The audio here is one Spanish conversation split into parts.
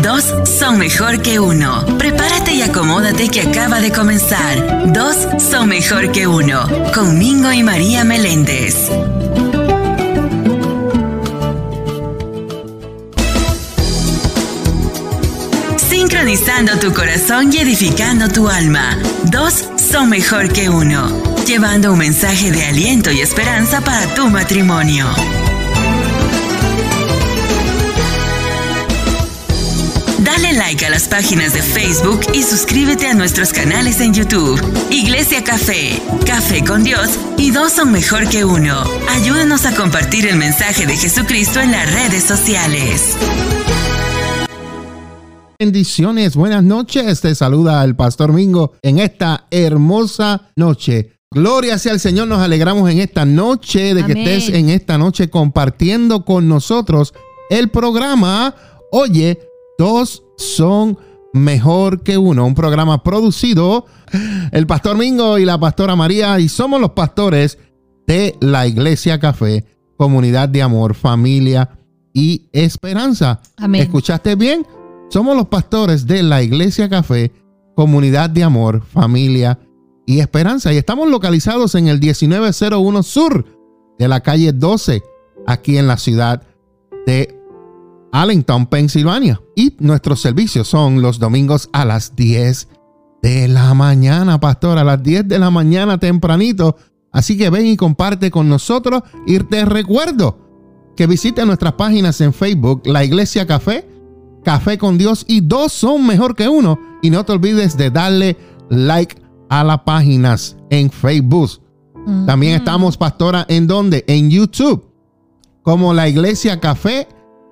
Dos son mejor que uno. Prepárate y acomódate que acaba de comenzar. Dos son mejor que uno. Con Mingo y María Meléndez. Sincronizando tu corazón y edificando tu alma. Dos son mejor que uno. Llevando un mensaje de aliento y esperanza para tu matrimonio. Dale like a las páginas de Facebook y suscríbete a nuestros canales en YouTube. Iglesia Café, Café con Dios y dos son mejor que uno. Ayúdanos a compartir el mensaje de Jesucristo en las redes sociales. Bendiciones, buenas noches. Te saluda el Pastor Mingo en esta hermosa noche. Gloria sea al Señor, nos alegramos en esta noche de que estés en esta noche compartiendo con nosotros el programa Oye, dos son mejor que uno, un programa producido el Pastor Mingo y la Pastora María y somos los pastores de la Iglesia Café, comunidad de amor, familia y esperanza. Amén. ¿Escuchaste bien? Somos los pastores de la Iglesia Café, comunidad de amor, familia y esperanza. Y estamos localizados en el 1901 Sur de la calle 12, aquí en la ciudad de Allentown, Pensilvania. Y nuestros servicios son los domingos a las 10 de la mañana, pastor, a las 10 de la mañana tempranito. Así que ven y comparte con nosotros. Y te recuerdo que visite nuestras páginas en Facebook, La Iglesia Café, Café con Dios y dos son mejor que uno. Y no te olvides de darle like a las páginas en Facebook. También estamos, pastora, ¿en dónde? En YouTube. Como la Iglesia Café,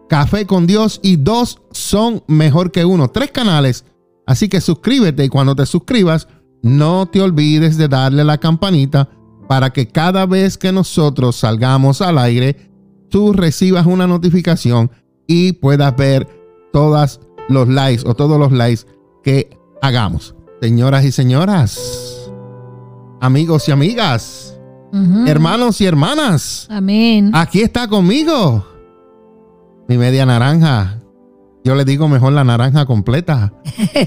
Café con Dios y dos son mejor que uno. Tres canales. Así que suscríbete y cuando te suscribas, no te olvides de darle la campanita para que cada vez que nosotros salgamos al aire, tú recibas una notificación y puedas ver todos los likes o todos los likes que hagamos. Señoras y señoras, amigos y amigas, hermanos y hermanas, Amén. aquí está conmigo mi media naranja. Yo le digo mejor la naranja completa.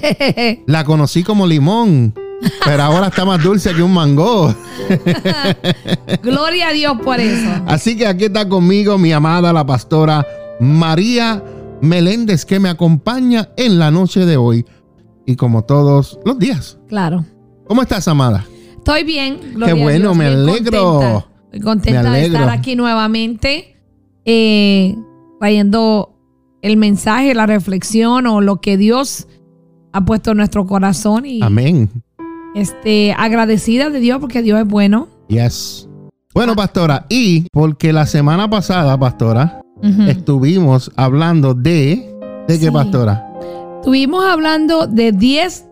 La conocí como limón, pero ahora está más dulce que un mango. Gloria a Dios por eso. Así que aquí está conmigo mi amada la pastora María Meléndez que me acompaña en la noche de hoy y como todos los días. Claro. ¿Cómo estás, amada? Estoy bien. Gloria Qué a bueno, Dios, me bien alegro. Contenta, Estoy contenta Me de alegro. estar aquí nuevamente eh, trayendo el mensaje, la reflexión o lo que Dios ha puesto en nuestro corazón y Amén. este agradecida de Dios porque Dios es bueno. Yes. Bueno, pastora, y porque la semana pasada, pastora, estuvimos hablando de... ¿De qué, Sí. pastora? Estuvimos hablando de 10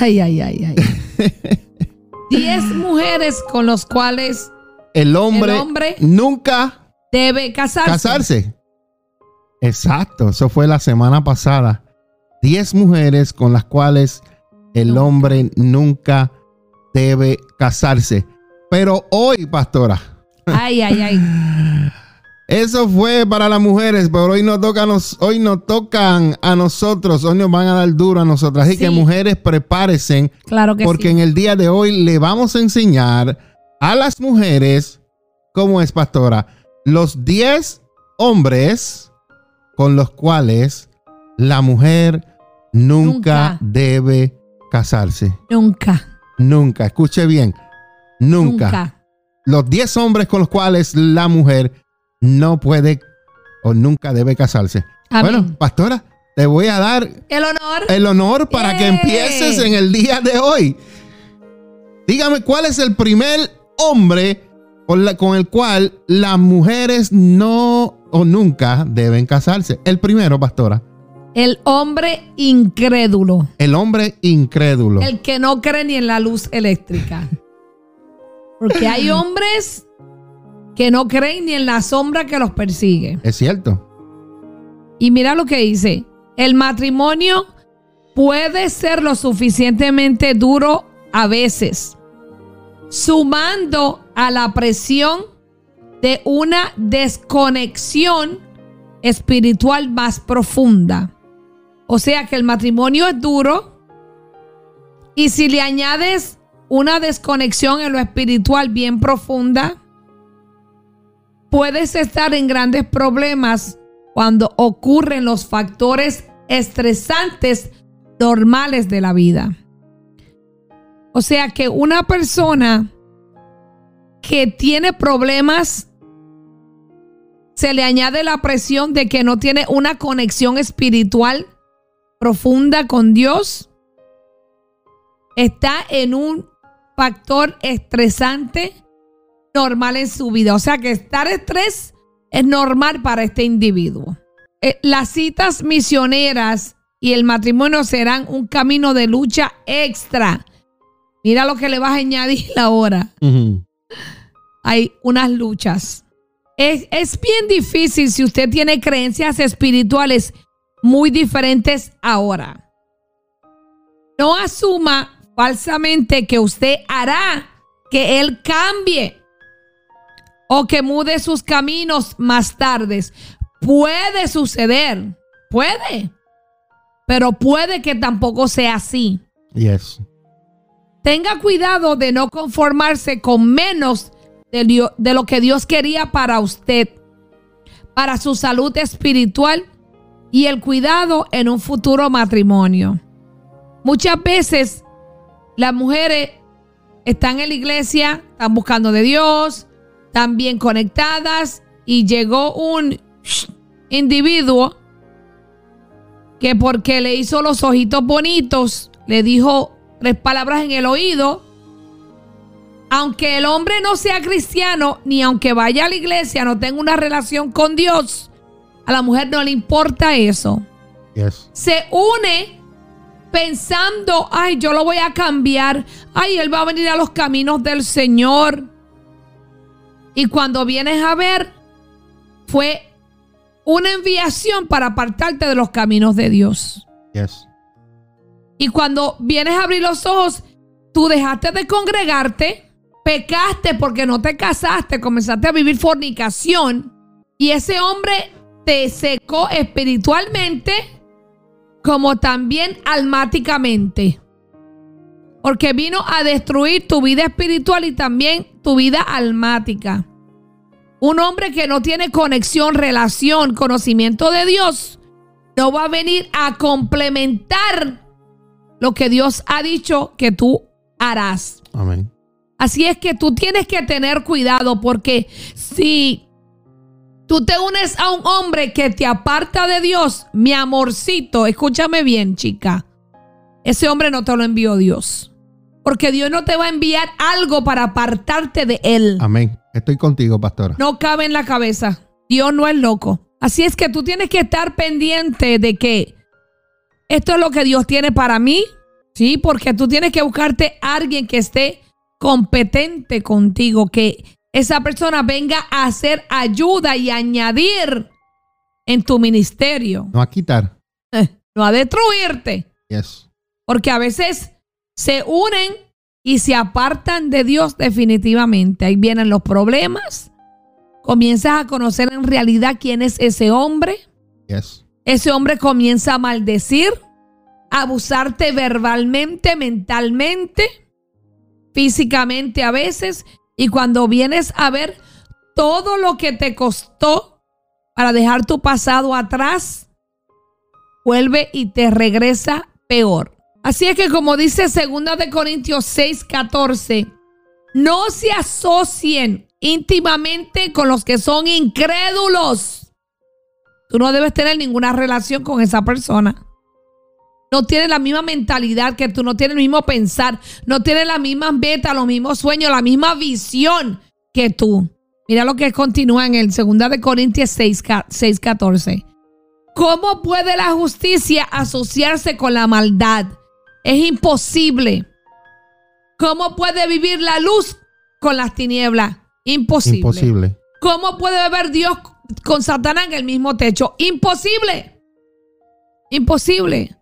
ay ay ay ay. 10 mujeres con los cuales El hombre, El hombre nunca debe casarse. casarse. Exacto, eso fue la semana pasada. Diez mujeres con las cuales el hombre nunca debe casarse. Pero hoy, pastora, Ay, ay, ay. eso fue para las mujeres, pero hoy nos toca nos, hoy nos tocan a nosotros, hoy nos van a dar duro a nosotras. Así Sí. que mujeres, prepárense, Claro que porque sí. en el día de hoy le vamos a enseñar a las mujeres, ¿cómo es, pastora? Los 10 hombres con los cuales la mujer nunca, Nunca. debe casarse. Nunca. Nunca, escuche bien, nunca. Nunca. Los 10 hombres con los cuales la mujer no puede o nunca debe casarse. Amén. Bueno, pastora, te voy a dar El honor. el honor para que empieces en el día de hoy. Dígame, ¿cuál es el primer hombre con, la- con el cual las mujeres no o nunca deben casarse? El primero, pastora. El hombre incrédulo. El hombre incrédulo. El que no cree ni en la luz eléctrica. Porque hay hombres que no creen ni en la sombra que los persigue. Es cierto. Y mira lo que dice. El matrimonio puede ser lo suficientemente duro a veces, sumando a la presión de una desconexión espiritual más profunda. O sea que el matrimonio es duro y si le añades una desconexión en lo espiritual bien profunda, puedes estar en grandes problemas cuando ocurren los factores estresantes normales de la vida. O sea que una persona que tiene problemas, se le añade la presión de que no tiene una conexión espiritual profunda con Dios, está en un factor estresante normal en su vida. O sea que estar estrés es normal para este individuo. Eh, las citas misioneras y el matrimonio serán un camino de lucha extra. Mira lo que le vas a añadir ahora. Hay unas luchas. Es, es bien difícil si usted tiene creencias espirituales muy diferentes ahora. No asuma falsamente que usted hará que él cambie o que mude sus caminos más tarde. Puede suceder, puede, pero puede que tampoco sea así. Yes. Tenga cuidado de no conformarse con menos de, lo que Dios quería para usted, para su salud espiritual y el cuidado en un futuro matrimonio. Muchas veces las mujeres están en la iglesia, están buscando de Dios, también conectadas y llegó un individuo que porque le hizo los ojitos bonitos, le dijo tres palabras en el oído, aunque el hombre no sea cristiano, ni aunque vaya a la iglesia, no tenga una relación con Dios, a la mujer no le importa eso. Se une pensando, ay, yo lo voy a cambiar, ay, él va a venir a los caminos del Señor. Y cuando vienes a ver, fue una enviación para apartarte de los caminos de Dios. Yes. Y cuando vienes a abrir los ojos, tú dejaste de congregarte, pecaste porque no te casaste, comenzaste a vivir fornicación y ese hombre te secó espiritualmente como también almáticamente. Porque vino a destruir tu vida espiritual y también tu vida almática. Un hombre que no tiene conexión, relación, conocimiento de Dios, no va a venir a complementar lo que Dios ha dicho que tú harás. Amén. Así es que tú tienes que tener cuidado porque si tú te unes a un hombre que te aparta de Dios, mi amorcito, escúchame bien, chica. Ese hombre no te lo envió Dios. Porque Dios no te va a enviar algo para apartarte de Él. Amén. Estoy contigo, pastora. No cabe en la cabeza. Dios no es loco. Así es que tú tienes que estar pendiente de que esto es lo que Dios tiene para mí. Sí, porque tú tienes que buscarte a alguien que esté competente contigo, que esa persona venga a hacer ayuda y añadir en tu ministerio. No a quitar. no a destruirte. Yes. Porque a veces se unen y se apartan de Dios definitivamente. Ahí vienen los problemas. Comienzas a conocer en realidad quién es ese hombre. Ese hombre comienza a maldecir, a abusarte verbalmente, mentalmente, físicamente a veces. Y cuando vienes a ver todo lo que te costó para dejar tu pasado atrás, vuelve y te regresa peor. Así es que como dice 2 de Corintios 6, 14, no se asocien íntimamente con los que son incrédulos. Tú no debes tener ninguna relación con esa persona. No tiene la misma mentalidad que tú, no tiene el mismo pensar, no tiene las mismas metas, los mismos sueños, la misma visión que tú. Mira lo que continúa en el 2 de Corintios 6, 6 14. ¿Cómo puede la justicia asociarse con la maldad? Es imposible. ¿Cómo puede vivir la luz con las tinieblas? Imposible. Imposible. ¿Cómo puede beber Dios con Satanás en el mismo techo? Imposible. Imposible.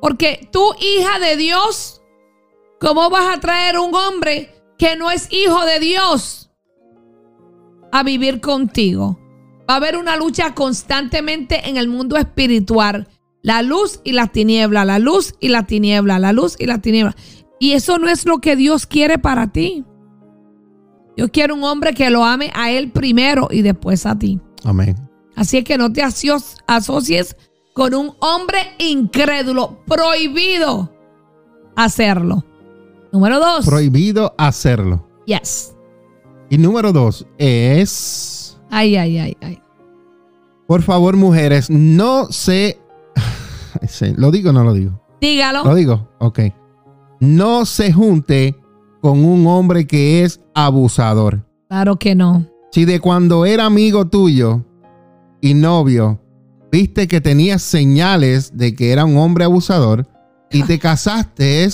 Porque tú, hija de Dios, ¿cómo vas a traer un hombre que no es hijo de Dios a vivir contigo? Va a haber una lucha constantemente en el mundo espiritual. La luz y la tiniebla, la luz y la tiniebla, la luz y la tiniebla. Y eso no es lo que Dios quiere para ti. Dios quiere un hombre que lo ame a él primero y después a ti. Amén. Así que no te asocies con un hombre incrédulo. Prohibido hacerlo. Número dos. Prohibido hacerlo. Yes. Y número dos es. Ay, ay, ay, ay. Por favor, mujeres, no se. ¿Lo digo o no lo digo? Dígalo. Lo digo. Ok. No se junte con un hombre que es abusador. Claro que no. Si de cuando era amigo tuyo y novio, viste que tenías señales de que era un hombre abusador y te casaste,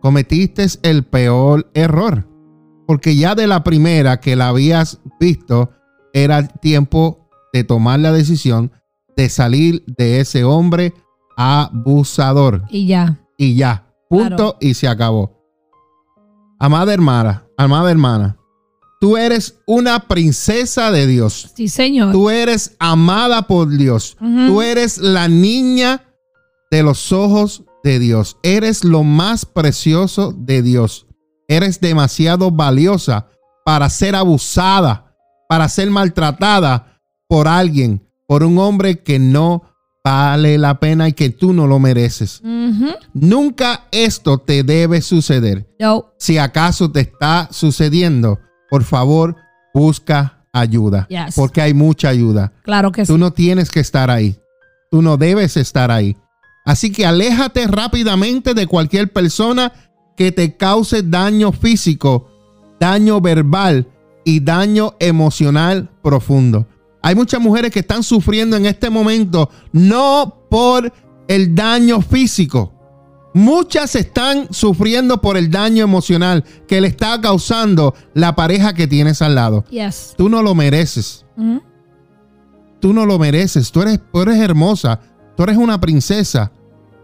cometiste el peor error. Porque ya de la primera que la habías visto, era tiempo de tomar la decisión de salir de ese hombre abusador. Y ya. Y ya. Punto y se acabó. Amada hermana, amada hermana, tú eres una princesa de Dios. Sí, Señor. Tú eres amada por Dios. Tú eres la niña de los ojos de Dios. Eres lo más precioso de Dios. Eres demasiado valiosa para ser abusada, para ser maltratada por alguien, por un hombre que no vale la pena y que tú no lo mereces. Nunca esto te debe suceder. Si acaso te está sucediendo, por favor, busca ayuda. Porque hay mucha ayuda. Claro que tú sí. no tienes que estar ahí. Tú no debes estar ahí. Así que aléjate rápidamente de cualquier persona que te cause daño físico, daño verbal y daño emocional profundo. Hay muchas mujeres que están sufriendo en este momento no por el daño físico. Muchas están sufriendo por el daño emocional que le está causando la pareja que tienes al lado. Yes. Tú no lo mereces. Tú no lo mereces. Tú eres, tú eres hermosa. Tú eres una princesa.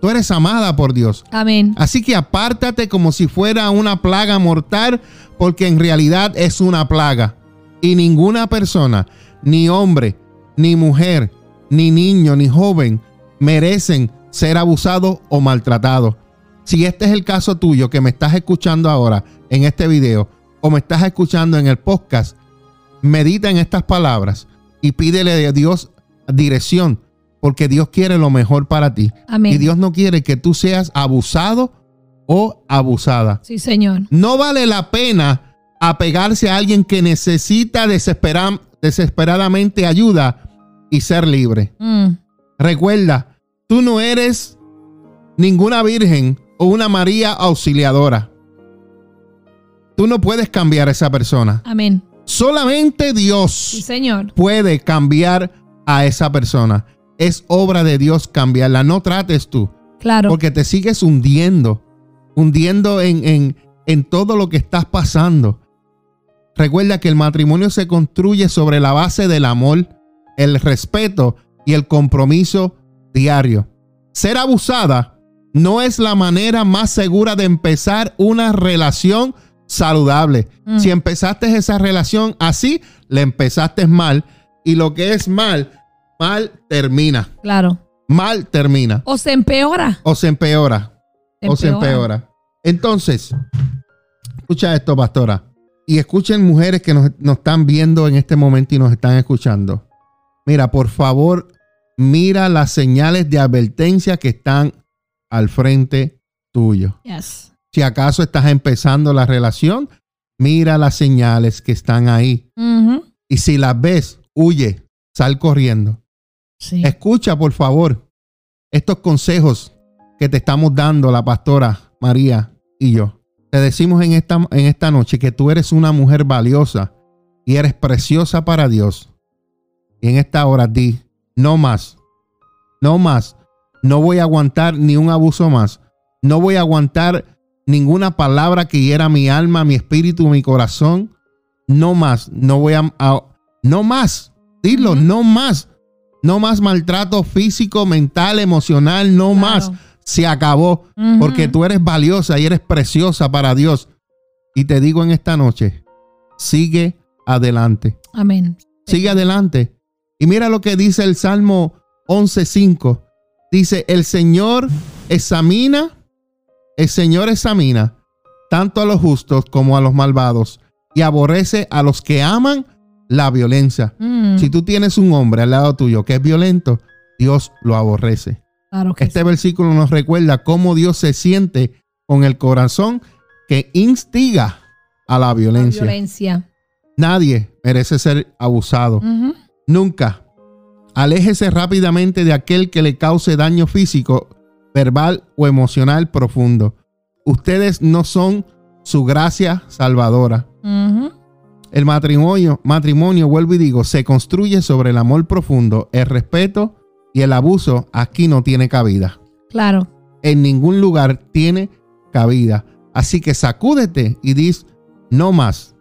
Tú eres amada por Dios. Amén. Así que apártate como si fuera una plaga mortal, porque en realidad es una plaga. Y ninguna persona ni hombre, ni mujer, ni niño, ni joven merecen ser abusados o maltratados. Si este es el caso tuyo que me estás escuchando ahora en este video o me estás escuchando en el podcast, medita en estas palabras y pídele a Dios dirección, porque Dios quiere lo mejor para ti. Amén. Y Dios no quiere que tú seas abusado o abusada. Sí, Señor. No vale la pena apegarse a alguien que necesita desesperadamente ayuda y ser libre. Mm. Recuerda, tú no eres ninguna virgen o una María auxiliadora. Tú no puedes cambiar a esa persona. Amén. Solamente Dios Sí, Señor. puede cambiar a esa persona. Es obra de Dios cambiarla. No trates tú. Claro. Porque te sigues hundiendo. Hundiendo en, en, en todo lo que estás pasando. Recuerda que el matrimonio se construye sobre la base del amor, el respeto y el compromiso diario. Ser abusada no es la manera más segura de empezar una relación saludable. Mm. Si empezaste esa relación así, le empezaste mal y lo que es mal, mal termina. Claro. Mal termina. O se empeora. O se empeora. O se empeora. Entonces, escucha esto, pastora. Y escuchen mujeres que nos, nos están viendo en este momento y nos están escuchando. Mira, por favor, mira las señales de advertencia que están al frente tuyo. Yes. Si acaso estás empezando la relación, mira las señales que están ahí. Ujú. Y si las ves, huye, sal corriendo. Sí. Escucha, por favor, estos consejos que te estamos dando la pastora María y yo. Te decimos en esta, en esta noche que tú eres una mujer valiosa y eres preciosa para Dios. Y en esta hora di, no más, no más. No voy a aguantar ni un abuso más. No voy a aguantar ninguna palabra que hiera mi alma, mi espíritu, mi corazón. No más. No voy a, a- no más. Dilo, no más. No más maltrato físico, mental, emocional, no Claro. más. Se acabó. Porque tú eres valiosa y eres preciosa para Dios. Y te digo en esta noche, sigue adelante. Amén. Sigue adelante. Y mira lo que dice el Salmo 11.5. Dice, el Señor examina, el Señor examina tanto a los justos como a los malvados y aborrece a los que aman la violencia. Mm, Si tú tienes un hombre al lado tuyo que es violento, Dios lo aborrece. claro que Este sí. versículo nos recuerda cómo Dios se siente con el corazón que instiga a la La violencia. Nadie merece ser abusado. Ujú. Nunca. Aléjese rápidamente de aquel que le cause daño físico, verbal o emocional profundo. Ustedes no son su gracia salvadora. El matrimonio, matrimonio, vuelvo y digo, se construye sobre el amor profundo, el respeto y el abuso aquí no tiene cabida. Claro. En ningún lugar tiene cabida. Así que sacúdete y dis, no más.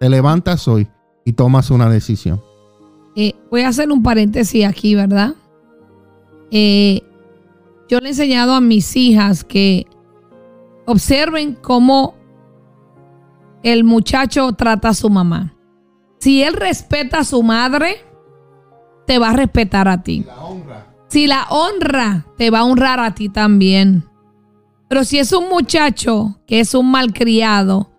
Te levantas hoy y tomas una decisión. Eh, voy a hacer un paréntesis aquí, ¿verdad? Eh, yo le he enseñado a mis hijas que observen cómo el muchacho trata a su mamá. Si él respeta a su madre, te va a respetar a ti. Si la honra, te va a honrar a ti también. Pero si es un muchacho que es un malcriado,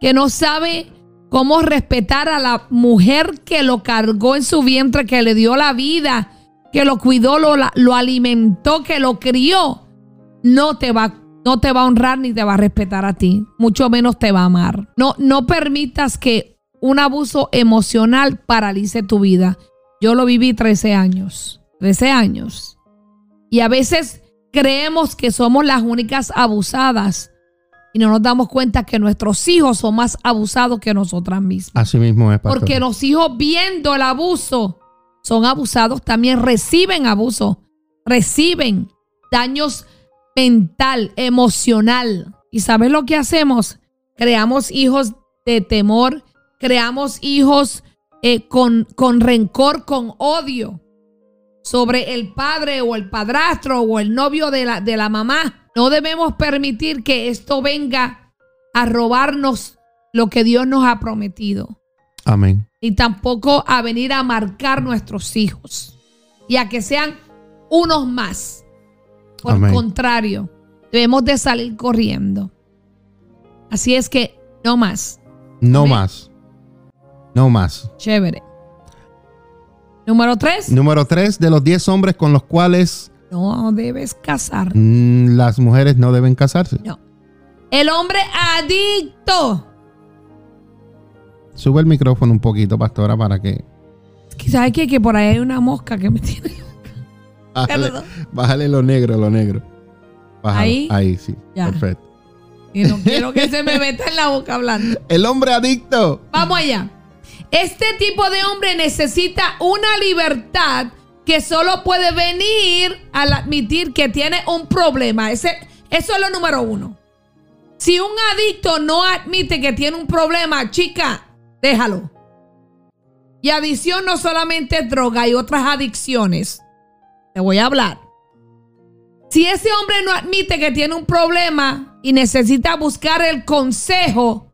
que no sabe cómo respetar a la mujer que lo cargó en su vientre, que le dio la vida, que lo cuidó, lo, lo alimentó, que lo crió, no te va no te va a honrar ni te va a respetar a ti, mucho menos te va a amar. No no permitas que un abuso emocional paralice tu vida. Yo lo viví 13 años, 13 años. Y a veces creemos que somos las únicas abusadas y no nos damos cuenta que nuestros hijos son más abusados que nosotras mismas. Así mismo es, pastor. Porque los hijos viendo el abuso son abusados, también reciben abuso, reciben daños mental, emocional. ¿Y sabes lo que hacemos? Creamos hijos de temor, creamos hijos eh, con, con rencor, con odio sobre el padre o el padrastro o el novio de la, de la mamá. No debemos permitir que esto venga a robarnos lo que Dios nos ha prometido. Amén. Ni tampoco a venir a marcar nuestros hijos. Y a que sean unos más. Por Amén. el contrario, debemos de salir corriendo. Así es que no más. No Amén. más. No más. Chévere. Número tres. Número tres de los 10 hombres con los cuales No debes casar. mm, las mujeres no deben casarse. No. El hombre adicto. Sube el micrófono un poquito, pastora, para que. ¿Sabes qué? Que por ahí hay una mosca que me tiene. Bájale, lo negro, lo negro. Ahí. Ahí, sí. Ya. Perfecto. Y no quiero que se me meta en la boca hablando. El hombre adicto. Vamos allá. Este tipo de hombre necesita una libertad que solo puede venir al admitir que tiene un problema. Ese, eso es lo número uno. Si un adicto no admite que tiene un problema, chica, déjalo. Y adicción no solamente es droga, hay otras adicciones. Te voy a hablar. Si ese hombre no admite que tiene un problema y necesita buscar el consejo,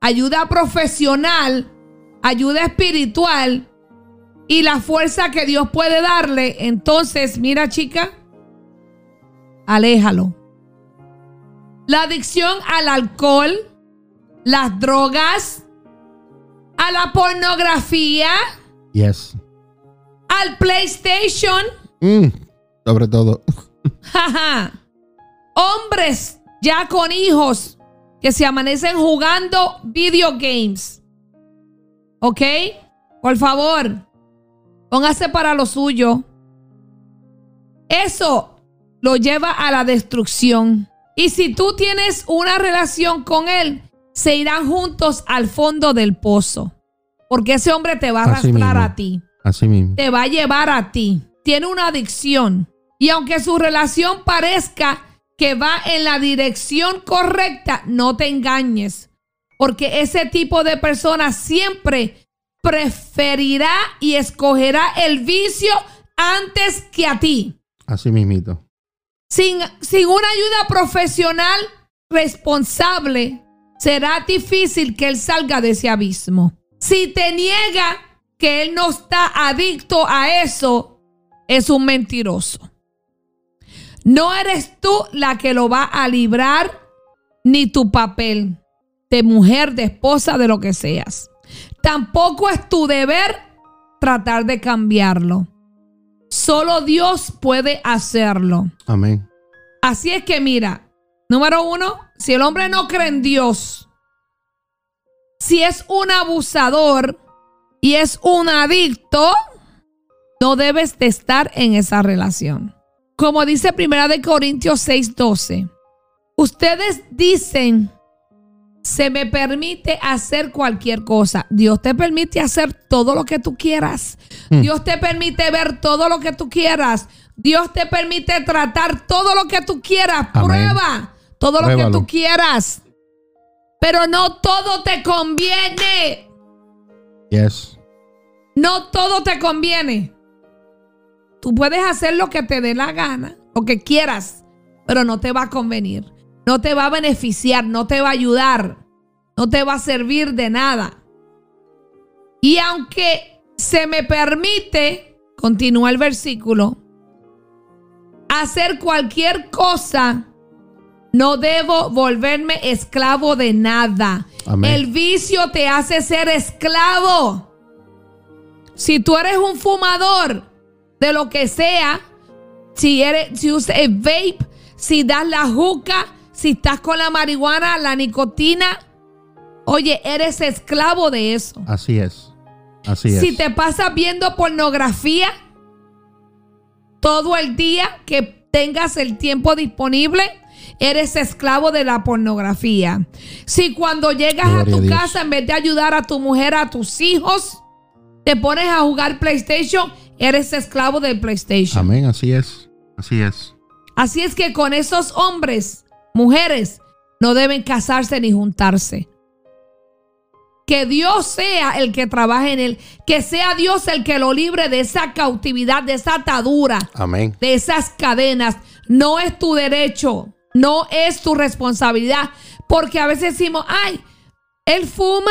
ayuda profesional, ayuda espiritual y la fuerza que Dios puede darle, entonces, mira chica, aléjalo. La adicción al alcohol, las drogas, a la pornografía, Yes. al PlayStation, Mm, sobre todo. Jaja. Hombres ya con hijos que se amanecen jugando video games. ¿Ok? Por favor, póngase para lo suyo. Eso lo lleva a la destrucción. Y si tú tienes una relación con él, se irán juntos al fondo del pozo. Porque ese hombre te va a Así arrastrar mismo. a ti Así mismo. te va a llevar a ti. Tiene una adicción. Y aunque su relación parezca que va en la dirección correcta, no te engañes. Porque ese tipo de persona siempre preferirá y escogerá el vicio antes que a ti. Así mismito. Sin, sin una ayuda profesional responsable, será difícil que él salga de ese abismo. Si te niega que él no está adicto a eso, es un mentiroso. No eres tú la que lo va a librar, ni tu papel de mujer, de esposa, de lo que seas. Tampoco es tu deber tratar de cambiarlo. Solo Dios puede hacerlo. Amén. Así es que mira, número uno, si el hombre no cree en Dios, si es un abusador y es un adicto, no debes de estar en esa relación. Como dice Primera de Corintios 6:12, ustedes dicen se me permite hacer cualquier cosa. Dios te permite hacer todo lo que tú quieras. Mm. Dios te permite ver todo lo que tú quieras. Dios te permite tratar todo lo que tú quieras. Amén. Prueba todo lo que tú quieras. Pero no todo te conviene. Yes. No todo te conviene. Tú puedes hacer lo que te dé la gana, lo que quieras, pero no te va a convenir. No te va a beneficiar, no te va a ayudar, no te va a servir de nada. Y aunque se me permite, continúa el versículo, hacer cualquier cosa, no debo volverme esclavo de nada. Amén. El vicio te hace ser esclavo. Si tú eres un fumador de lo que sea, si eres, si usas el vape, si das la juca, si estás con la marihuana, la nicotina, oye, eres esclavo de eso. Así es. Así es. Si te pasas viendo pornografía todo el día que tengas el tiempo disponible, eres esclavo de la pornografía. Si cuando llegas Gloria a tu casa, en vez de ayudar a tu mujer, a tus hijos, te pones a jugar PlayStation, eres esclavo del PlayStation. Amén. Así es. Así es. Así es que con esos hombres, mujeres, no deben casarse ni juntarse. Que Dios sea el que trabaje en él. Que sea Dios el que lo libre de esa cautividad, de esa atadura, Amén. de esas cadenas. No es tu derecho, no es tu responsabilidad. Porque a veces decimos, ay, él fuma,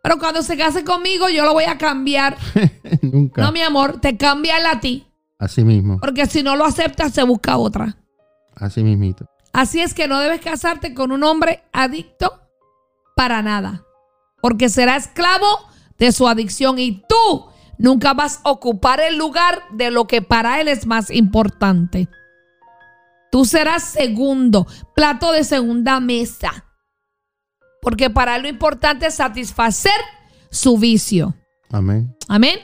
pero cuando se case conmigo yo lo voy a cambiar. Nunca. No, mi amor, te cambia él a ti. Así mismo. Porque si no lo aceptas, se busca otra. Así mismito. Así es que no debes casarte con un hombre adicto para nada, porque será esclavo de su adicción y tú nunca vas a ocupar el lugar de lo que para él es más importante. Tú serás segundo, plato de segunda mesa, porque para él lo importante es satisfacer su vicio. Amén. Amén.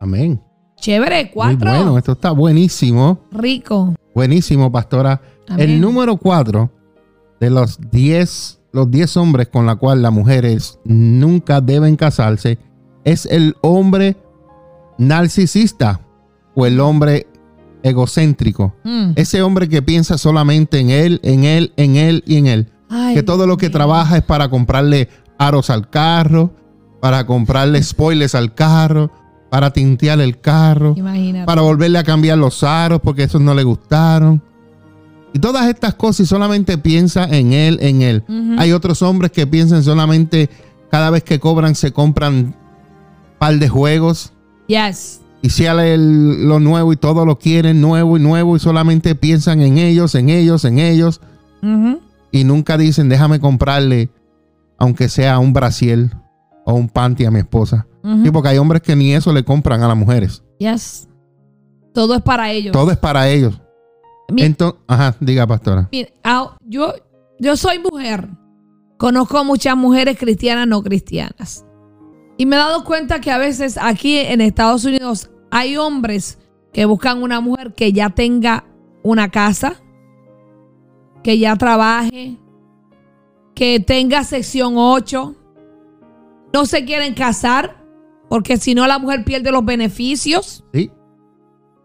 Amén. Chévere, Muy cuatro. bueno. Esto está buenísimo. Rico. Buenísimo, pastora. Amén. El número cuatro de los 10 los 10 hombres con la cual las mujeres nunca deben casarse es el hombre narcisista o el hombre egocéntrico. Mm. Ese hombre que piensa solamente en él, en él, en él y en él. Ay, que todo lo que trabaja es para comprarle aros al carro, para comprarle spoilers al carro, para tintear el carro Imagínate. para volverle a cambiar los aros porque esos no le gustaron. Y todas estas cosas y solamente piensa en él, en él. Hay otros hombres que piensan solamente cada vez que cobran se compran par de juegos Yes. y sale el- lo nuevo y todo lo quieren nuevo y nuevo y solamente piensan en ellos, en ellos, en ellos y nunca dicen déjame comprarle aunque sea un brasiel o un panty a mi esposa. Ujú. Sí, porque hay hombres que ni eso le compran a las mujeres. Yes. Todo es para ellos. Todo es para ellos. Mi- Entonces, ajá, diga pastora. Mira, ah, yo, yo soy mujer. Conozco muchas mujeres cristianas, no cristianas. Y me he dado cuenta que a veces aquí en Estados Unidos hay hombres que buscan una mujer que ya tenga una casa, que ya trabaje, que tenga sección 8. No se quieren casar porque si no la mujer pierde los beneficios. Sí,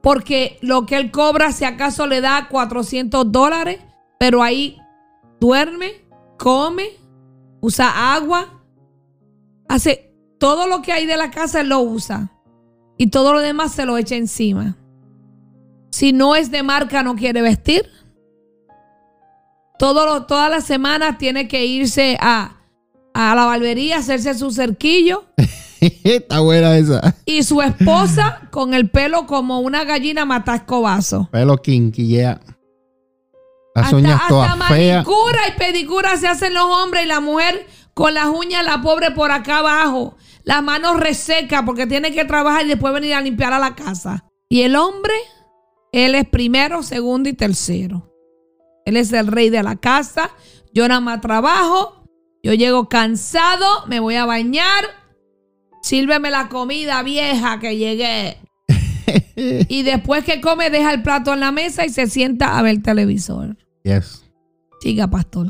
Porque lo que él cobra, si acaso le da 400 dólares, pero ahí duerme, come, usa agua, hace todo lo que hay de la casa, él lo usa. Y todo lo demás se lo echa encima. Si no es de marca, no quiere vestir. Todo todas las semanas tiene que irse a, a la barbería, hacerse su cerquillo. Está buena esa. Y su esposa con el pelo como una gallina mata escobazo. Pelo kinky, yeah. Las hasta, uñas todas hasta feas. manicura y pedicura se hacen los hombres y la mujer con las uñas, la pobre por acá abajo. Las manos resecas porque tiene que trabajar y después venir a limpiar a la casa. Y el hombre, él es primero, segundo y tercero. Él es el rey de la casa. Yo nada más trabajo. Yo llego cansado, me voy a bañar. Sírveme la comida vieja que llegué. y después que come, deja el plato en la mesa y se sienta a ver televisor. Yes. Siga, pastor.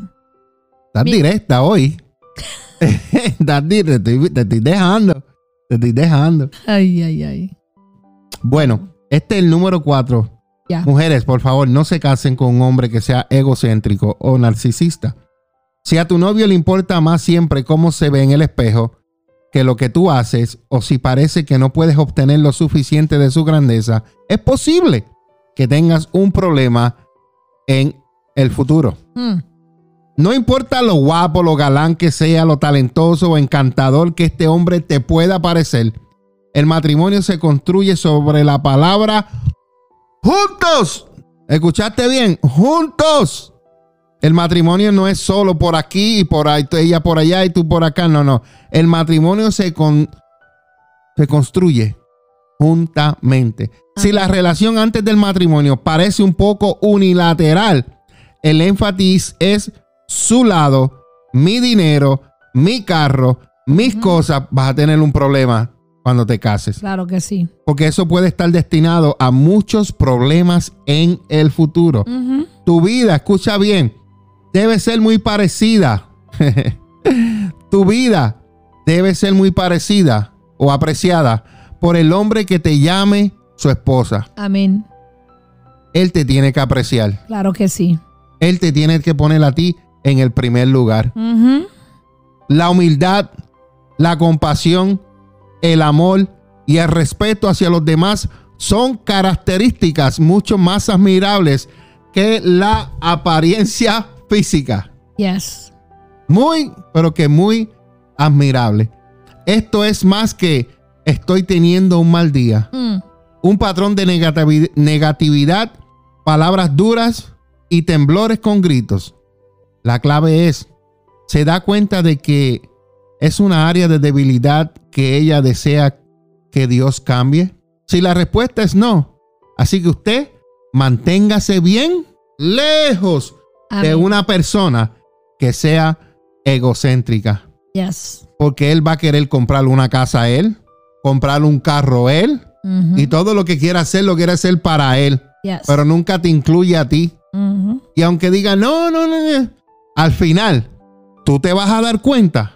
Estás Mi- directa hoy. Estás di- te, estoy, te estoy dejando. Te estoy dejando. Ay, ay, ay. Bueno, este es el número cuatro. Ya. Mujeres, por favor, no se casen con un hombre que sea egocéntrico o narcisista. Si a tu novio le importa más siempre cómo se ve en el espejo que lo que tú haces, o si parece que no puedes obtener lo suficiente de su grandeza, es posible que tengas un problema en el futuro. Mm, No importa lo guapo, lo galán que sea, lo talentoso o encantador que este hombre te pueda parecer, el matrimonio se construye sobre la palabra juntos. ¿Escuchaste bien? Juntos. El matrimonio no es solo por aquí y por ahí, ella por allá y tú por acá. No, no. El matrimonio se, con- se construye juntamente. Si la relación antes del matrimonio parece un poco unilateral, el énfasis es su lado, mi dinero, mi carro, mis cosas, vas a tener un problema cuando te cases. claro que sí. Porque eso puede estar destinado a muchos problemas en el futuro. Tu vida, escucha bien, debe ser muy parecida. tu vida debe ser muy parecida o apreciada por el hombre que te llame su esposa. Amén. Él te tiene que apreciar. Claro que sí. Él te tiene que poner a ti en el primer lugar. La humildad, la compasión, el amor y el respeto hacia los demás son características mucho más admirables que la apariencia física. Yes. Muy, pero que muy admirable. Esto es más que estoy teniendo un mal día. Mm, Un patrón de negativi- negatividad, palabras duras y temblores con gritos. La clave es, se da cuenta de que es una área de debilidad que ella desea que Dios cambie. Si la respuesta es no, así que usted manténgase bien lejos de una persona que sea egocéntrica. Yes. Porque él va a querer comprarle una casa a él, comprarle un carro a él, Ujú. y todo lo que quiera hacer lo quiere hacer para él, Yes. pero nunca te incluye a ti. Ujú. Y aunque diga, no, no, no, no", al final tú te vas a dar cuenta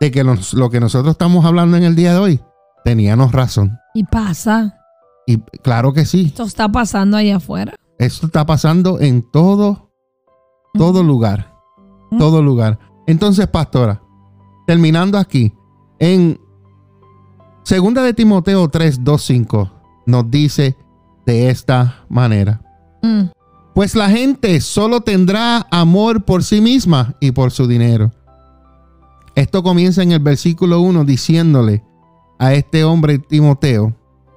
de que nos- lo que nosotros estamos hablando en el día de hoy, teníamos razón. Y pasa. Y claro que sí, Esto está pasando allá afuera. esto está pasando en todo, todo lugar, todo lugar. Entonces, pastora, terminando aquí, en segunda de Timoteo 3, 2, 5, nos dice de esta manera. Mm, Pues la gente solo tendrá amor por sí misma y por su dinero. Esto comienza en el versículo 1 diciéndole a este hombre Timoteo,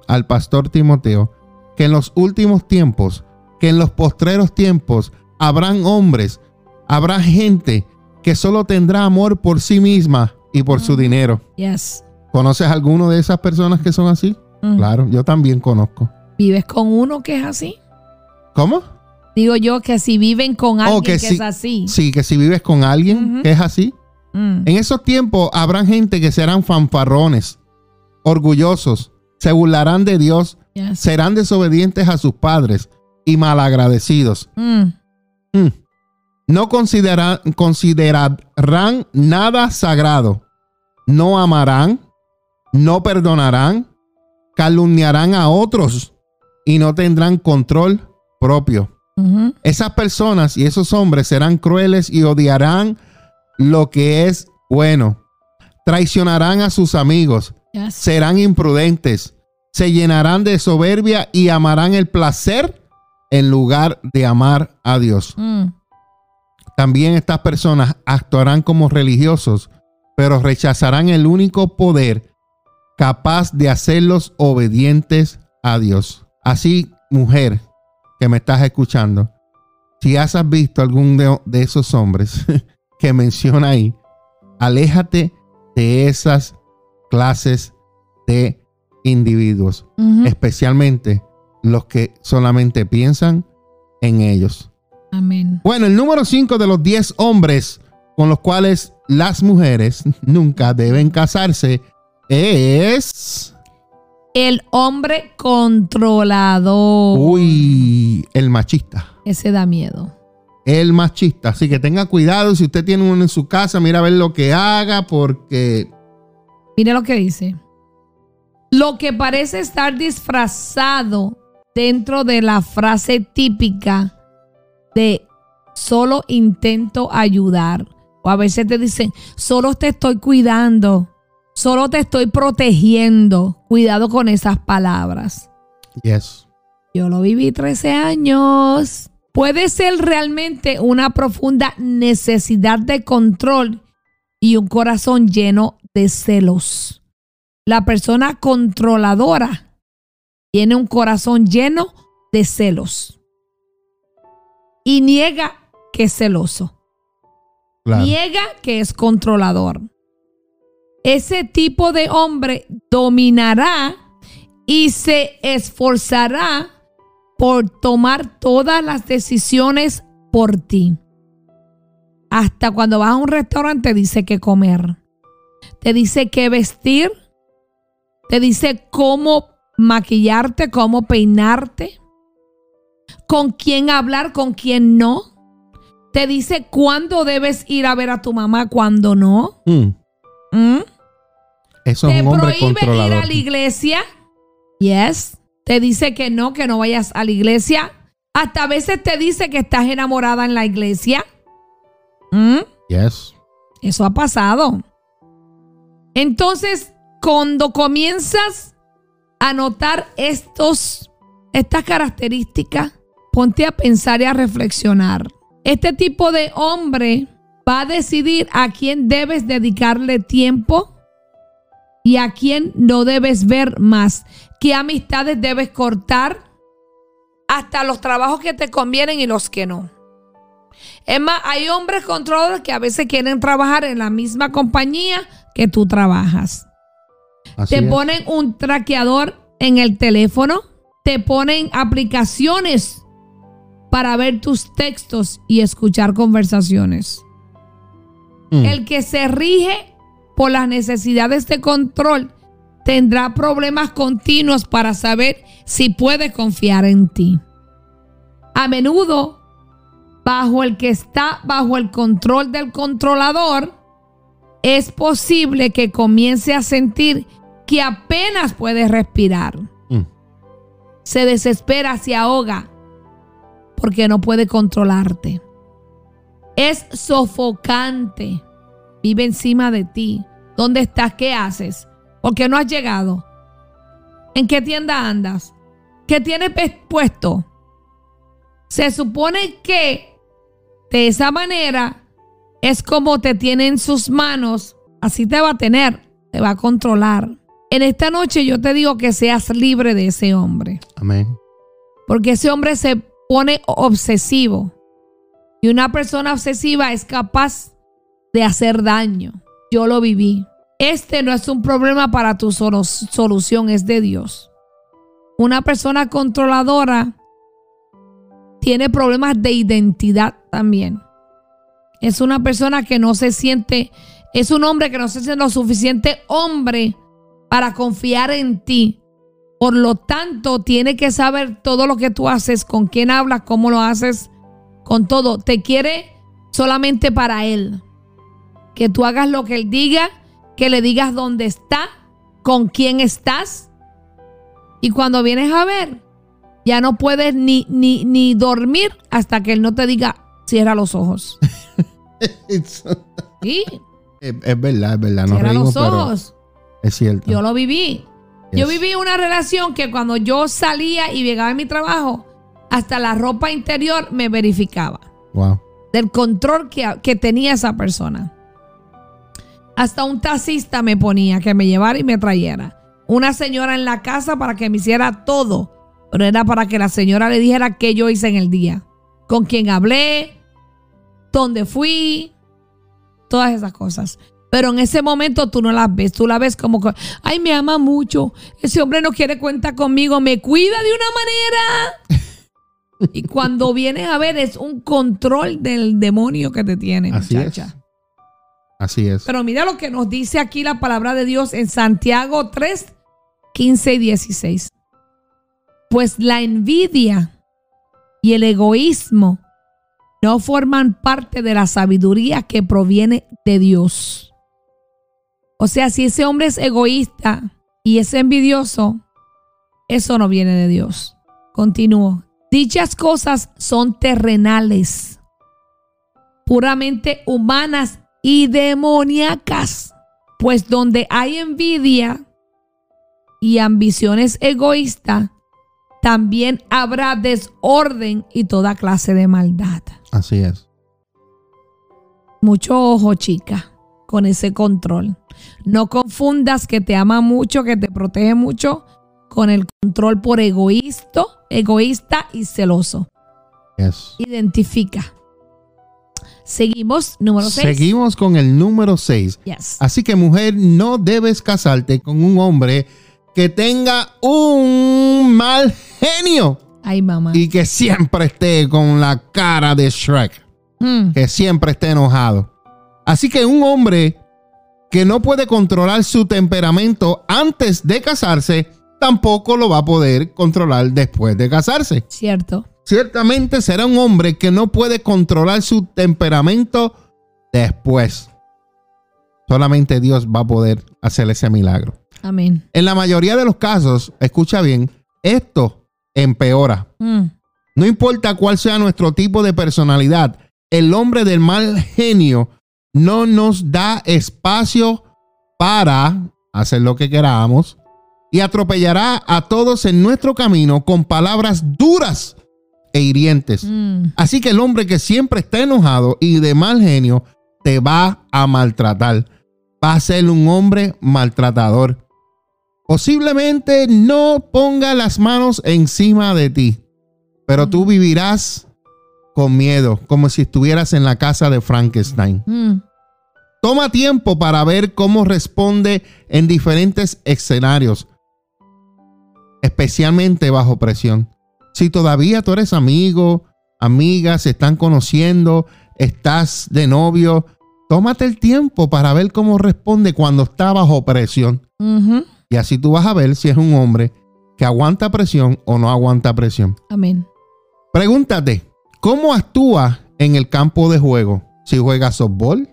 al pastor Timoteo, que en los últimos tiempos, que en los postreros tiempos, habrán hombres, habrá gente que solo tendrá amor por sí misma y por su dinero. Yes. ¿Conoces alguno de esas personas que son así? Mm. Claro, yo también conozco. ¿Vives con uno que es así? ¿Cómo? Digo yo que si viven con alguien Oh, que que, es así. Sí, que si vives con alguien que es así, Mm, En esos tiempos habrán gente que serán fanfarrones, orgullosos, se burlarán de Dios, yes. serán desobedientes a sus padres y malagradecidos. Mm, Mm. No considera- considerarán nada sagrado, no amarán, no perdonarán, calumniarán a otros y no tendrán control propio. Esas personas y esos hombres serán crueles y odiarán lo que es bueno. Traicionarán a sus amigos, Yes. serán imprudentes, se llenarán de soberbia y amarán el placer en lugar de amar a Dios. Mm, También estas personas actuarán como religiosos, pero rechazarán el único poder capaz de hacerlos obedientes a Dios. Así, mujer que me estás escuchando, si has visto algún de, de esos hombres que menciona ahí, aléjate de esas clases de individuos, especialmente los que solamente piensan en ellos. Amén. Bueno, el número 5 de los 10 hombres con los cuales las mujeres nunca deben casarse es... El hombre controlador. Uy, el machista. Ese da miedo. El machista. Así que tenga cuidado si usted tiene uno en su casa, mira a ver lo que haga porque... Mire lo que dice. Lo que parece estar disfrazado dentro de la frase típica de solo intento ayudar. O a veces te dicen, solo te estoy cuidando, solo te estoy protegiendo. Cuidado con esas palabras. Yes. Yo lo viví 13 años. Puede ser realmente una profunda necesidad de control y un corazón lleno de celos. La persona controladora tiene un corazón lleno de celos y niega que es celoso. Claro. Niega que es controlador. Ese tipo de hombre dominará y se esforzará por tomar todas las decisiones por ti. Hasta cuando vas a un restaurante te dice qué comer. Te dice qué vestir. Te dice cómo maquillarte, cómo peinarte. Con quién hablar, con quién no. Te dice cuándo debes ir a ver a tu mamá, cuándo no. Mm, ¿Mm? Eso Te es un hombre prohíbe ir a la iglesia. Yes. Te dice que no, que no vayas a la iglesia. Hasta a veces te dice que estás enamorada en la iglesia. ¿Mm? Yes. Eso ha pasado. Entonces, cuando comienzas a notar estos, estas características, ponte a pensar y a reflexionar. Este tipo de hombre va a decidir a quién debes dedicarle tiempo y a quién no debes ver más. ¿Qué amistades debes cortar? Hasta los trabajos que te convienen y los que no. Es más, hay hombres controladores que a veces quieren trabajar en la misma compañía que tú trabajas. Así Te es. ponen un traqueador en el teléfono, te ponen aplicaciones para ver tus textos y escuchar conversaciones. Mm, El que se rige por las necesidades de control tendrá problemas continuos para saber si puede confiar en ti. A menudo, bajo el que está bajo el control del controlador, es posible que comience a sentir que apenas puede respirar. mm, Se desespera, se ahoga, porque no puede controlarte. Es sofocante. Vive encima de ti. ¿Dónde estás? ¿Qué haces? ¿Por qué no has llegado? ¿En qué tienda andas? ¿Qué tienes puesto? Se supone que de esa manera es como te tiene en sus manos. Así te va a tener, te va a controlar. En esta noche yo te digo que seas libre de ese hombre. Amén. Porque ese hombre se pone obsesivo. Y una persona obsesiva es capaz de hacer daño. Yo lo viví. Este no es un problema para tu solución, es de Dios. Una persona controladora tiene problemas de identidad también. Es una persona que no se siente, es un hombre que no se siente lo suficiente hombre para confiar en ti. Por lo tanto, tiene que saber todo lo que tú haces, con quién hablas, cómo lo haces, con todo. Te quiere solamente para él. Que tú hagas lo que él diga, que le digas dónde está, con quién estás. Y cuando vienes a ver, ya no puedes ni, ni, ni dormir hasta que él no te diga, cierra los ojos. Sí, es verdad, es verdad. Cierra reímos, los pero ojos. Es cierto. Yo lo viví. Yo viví una relación que cuando yo salía y llegaba a mi trabajo, hasta la ropa interior me verificaba Wow. del control que, que tenía esa persona. Hasta un taxista me ponía que me llevara y me trayera. Una señora en la casa para que me hiciera todo. Pero era para que la señora le dijera qué yo hice en el día. Con quién hablé, dónde fui, todas esas cosas. Pero en ese momento tú no las ves, tú la ves como que, ay, me ama mucho, ese hombre no quiere cuenta conmigo, me cuida de una manera. y cuando vienes a ver es un control del demonio que te tiene, Así muchacha. es. Así es. Pero mira lo que nos dice aquí la palabra de Dios en Santiago 3, 15 y 16. Pues la envidia y el egoísmo no forman parte de la sabiduría que proviene de Dios. O sea, si ese hombre es egoísta y es envidioso, eso no viene de Dios. Continúo. Dichas cosas son terrenales, puramente humanas y demoníacas. Pues donde hay envidia y ambiciones egoístas, también habrá desorden y toda clase de maldad. Así es. Mucho ojo, chica, con ese control. No confundas que te ama mucho, que te protege mucho, con el control por egoísta, egoísta y celoso. Yes. Identifica. Seguimos, número 6. Seguimos con el número 6. Yes. Así que mujer, no debes casarte con un hombre que tenga un mal genio Ay, mamá. y que siempre esté con la cara de Shrek, Mm, que siempre esté enojado. Así que un hombre que no puede controlar su temperamento antes de casarse, tampoco lo va a poder controlar después de casarse. cierto. Ciertamente será un hombre que no puede controlar su temperamento después. Solamente Dios va a poder hacer ese milagro. Amén. En la mayoría de los casos, escucha bien, esto empeora. Mm, No importa cuál sea nuestro tipo de personalidad, el hombre del mal genio no nos da espacio para hacer lo que queramos y atropellará a todos en nuestro camino con palabras duras e hirientes. mm, Así que el hombre que siempre está enojado y de mal genio te va a maltratar. Va a ser un hombre maltratador. Posiblemente no ponga las manos encima de ti, pero tú vivirás con miedo, como si estuvieras en la casa de Frankenstein. mm. Toma tiempo para ver cómo responde en diferentes escenarios, especialmente bajo presión. Si todavía tú eres amigo, amiga, se están conociendo, estás de novio, tómate el tiempo para ver cómo responde cuando está bajo presión. Y así tú vas a ver si es un hombre que aguanta presión o no aguanta presión. Amén. Pregúntate, ¿cómo actúa en el campo de juego? Si juega softball,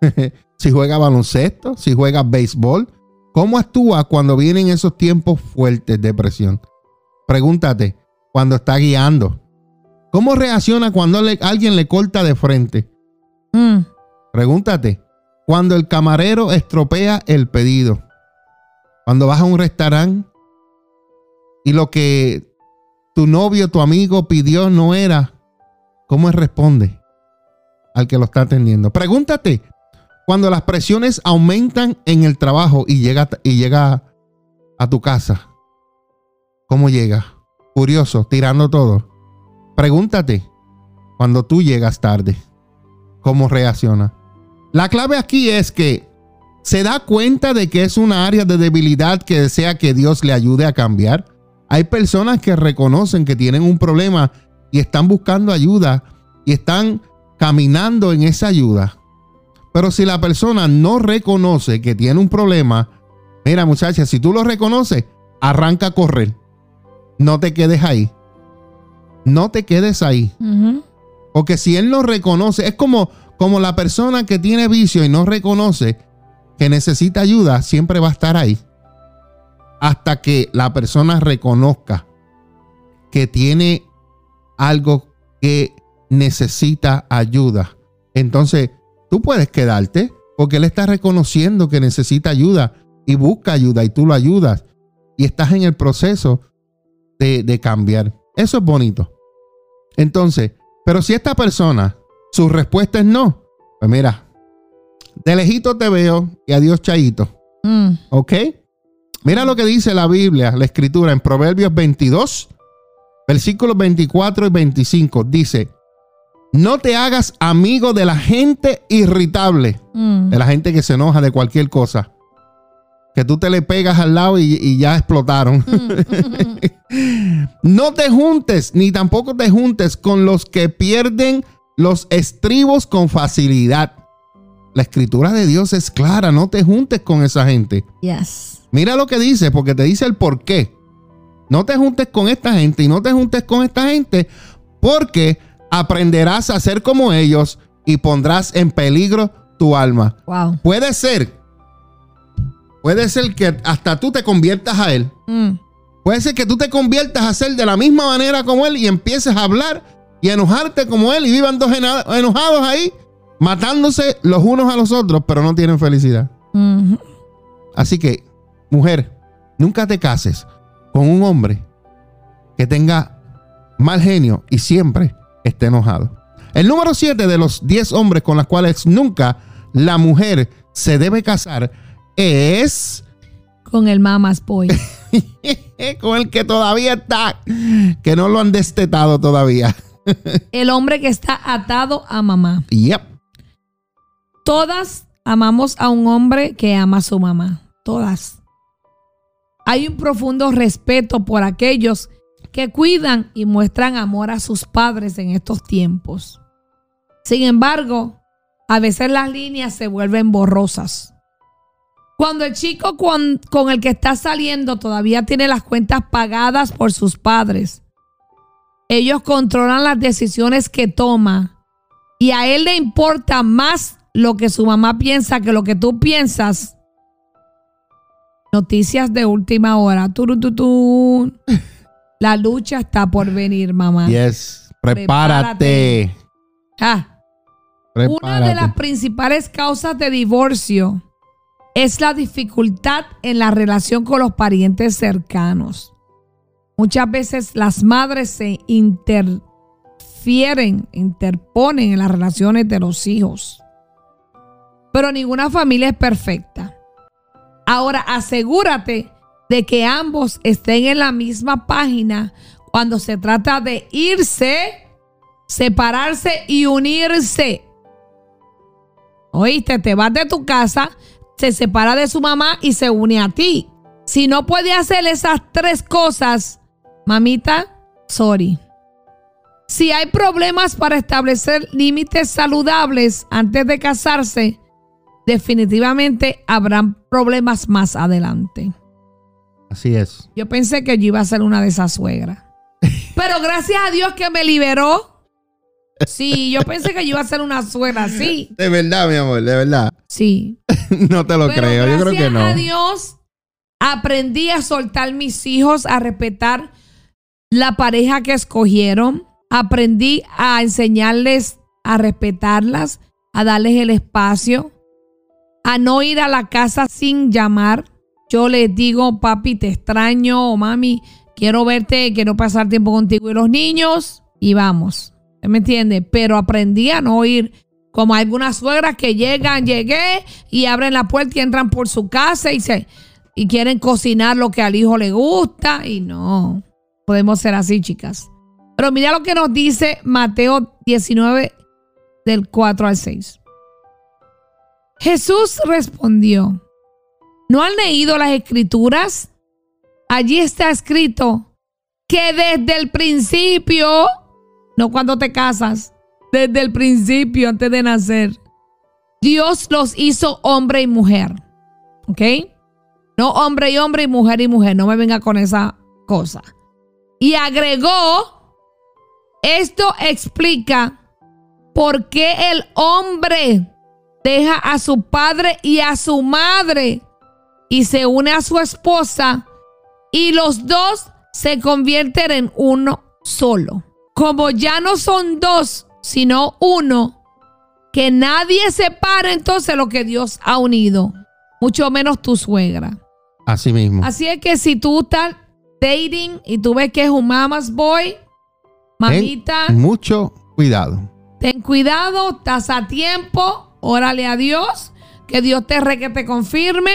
si juega baloncesto, si juega béisbol, ¿cómo actúa cuando vienen esos tiempos fuertes de presión? Pregúntate, cuando está guiando, ¿cómo reacciona cuando le- alguien le corta de frente? Mm, Pregúntate, cuando el camarero estropea el pedido, cuando vas a un restaurante y lo que tu novio, tu amigo pidió no era, ¿cómo responde al que lo está atendiendo? Pregúntate, cuando las presiones aumentan en el trabajo y llega, y llega a tu casa, ¿cómo llega? Furioso, tirando todo. Pregúntate, cuando tú llegas tarde, ¿cómo reacciona? La clave aquí es que se da cuenta de que es una área de debilidad que desea que Dios le ayude a cambiar. Hay personas que reconocen que tienen un problema y están buscando ayuda y están caminando en esa ayuda. Pero si la persona no reconoce que tiene un problema, mira muchacha, si tú lo reconoces, arranca a correr. No te quedes ahí. No te quedes ahí. Porque si él no reconoce, es como, como la persona que tiene vicio y no reconoce que necesita ayuda, siempre va a estar ahí. Hasta que la persona reconozca que tiene algo que necesita ayuda. Entonces, tú puedes quedarte porque él está reconociendo que necesita ayuda y busca ayuda y tú lo ayudas. Y estás en el proceso de, de cambiar. Eso es bonito. Entonces, pero si esta persona, su respuesta es no, pues mira, de lejito te veo y adiós chayito. Mm. ¿Ok? Mira lo que dice la Biblia, la escritura en Proverbios 22, versículos 24 y 25. Dice, no te hagas amigo de la gente irritable, Mm. de la gente que se enoja de cualquier cosa. Que tú te le pegas al lado y, y ya explotaron. no te juntes, ni tampoco te juntes con los que pierden los estribos con facilidad. La escritura de Dios es clara, no te juntes con esa gente. Yes. Mira lo que dice, porque te dice el por qué. No te juntes con esta gente y no te juntes con esta gente porque aprenderás a ser como ellos y pondrás en peligro tu alma. Wow. Puede ser, puede ser que hasta tú te conviertas a él. Mm. Puede ser que tú te conviertas a ser de la misma manera como él y empieces a hablar y a enojarte como él y vivan dos enojados ahí, matándose los unos a los otros, pero no tienen felicidad. Mhm. Así que, mujer, nunca te cases con un hombre que tenga mal genio y siempre esté enojado. El número 7 de los 10 hombres con los cuales nunca la mujer se debe casar es Con el mamas boy. con el que todavía está, que no lo han destetado todavía. el hombre que está atado a mamá. Yep. Todas amamos a un hombre que ama a su mamá. Todas. Hay un profundo respeto por aquellos que cuidan y muestran amor a sus padres en estos tiempos. Sin embargo, a veces las líneas se vuelven borrosas. Cuando el chico con, con el que está saliendo todavía tiene las cuentas pagadas por sus padres, ellos controlan las decisiones que toma y a él le importa más lo que su mamá piensa que lo que tú piensas. Noticias de última hora. Turututun. La lucha está por venir, mamá. Yes. Prepárate. Ah, una de las principales causas de divorcio es la dificultad en la relación con los parientes cercanos. Muchas veces las madres se interfieren, interponen en las relaciones de los hijos. Pero ninguna familia es perfecta. Ahora asegúrate de que ambos estén en la misma página cuando se trata de irse, separarse y unirse. Oíste, te vas de tu casa, se separa de su mamá y se une a ti. Si no puede hacer esas tres cosas, mamita, sorry. Si hay problemas para establecer límites saludables antes de casarse, definitivamente habrán problemas más adelante. Así es. Yo pensé que yo iba a ser una de esas suegras. Pero gracias a Dios que me liberó. Sí, yo pensé que yo iba a ser una suegra, sí. De verdad, mi amor, de verdad. Sí. no te lo Pero creo, yo creo gracias que no. a Dios aprendí a soltar mis hijos, a respetar la pareja que escogieron. Aprendí a enseñarles a respetarlas, a darles el espacio, a no ir a la casa sin llamar. Yo les digo, papi, te extraño, o mami, quiero verte, quiero pasar tiempo contigo y los niños, y vamos. ¿Me entiende? Pero aprendí a no ir como algunas suegras que llegan, llegué y abren la puerta y entran por su casa y se y quieren cocinar lo que al hijo le gusta y no podemos ser así, chicas. Pero mira lo que nos dice Mateo 19 del 4 al 6. Jesús respondió, ¿no han leído las escrituras? Allí está escrito que desde el principio, no cuando te casas, desde el principio, antes de nacer, Dios los hizo hombre y mujer. ¿Ok? No hombre y hombre y mujer y mujer. No me venga con esa cosa. Y agregó, esto explica por qué el hombre deja a su padre y a su madre y se une a su esposa y los dos se convierten en uno solo. Como ya no son dos, sino uno, que nadie separe entonces lo que Dios ha unido, mucho menos tu suegra. Así mismo. Así es que si tú estás dating y tú ves que es un mama's boy, mamita, Ten mucho cuidado. ten cuidado, estás a tiempo, órale a Dios, Que Dios te re que te confirme,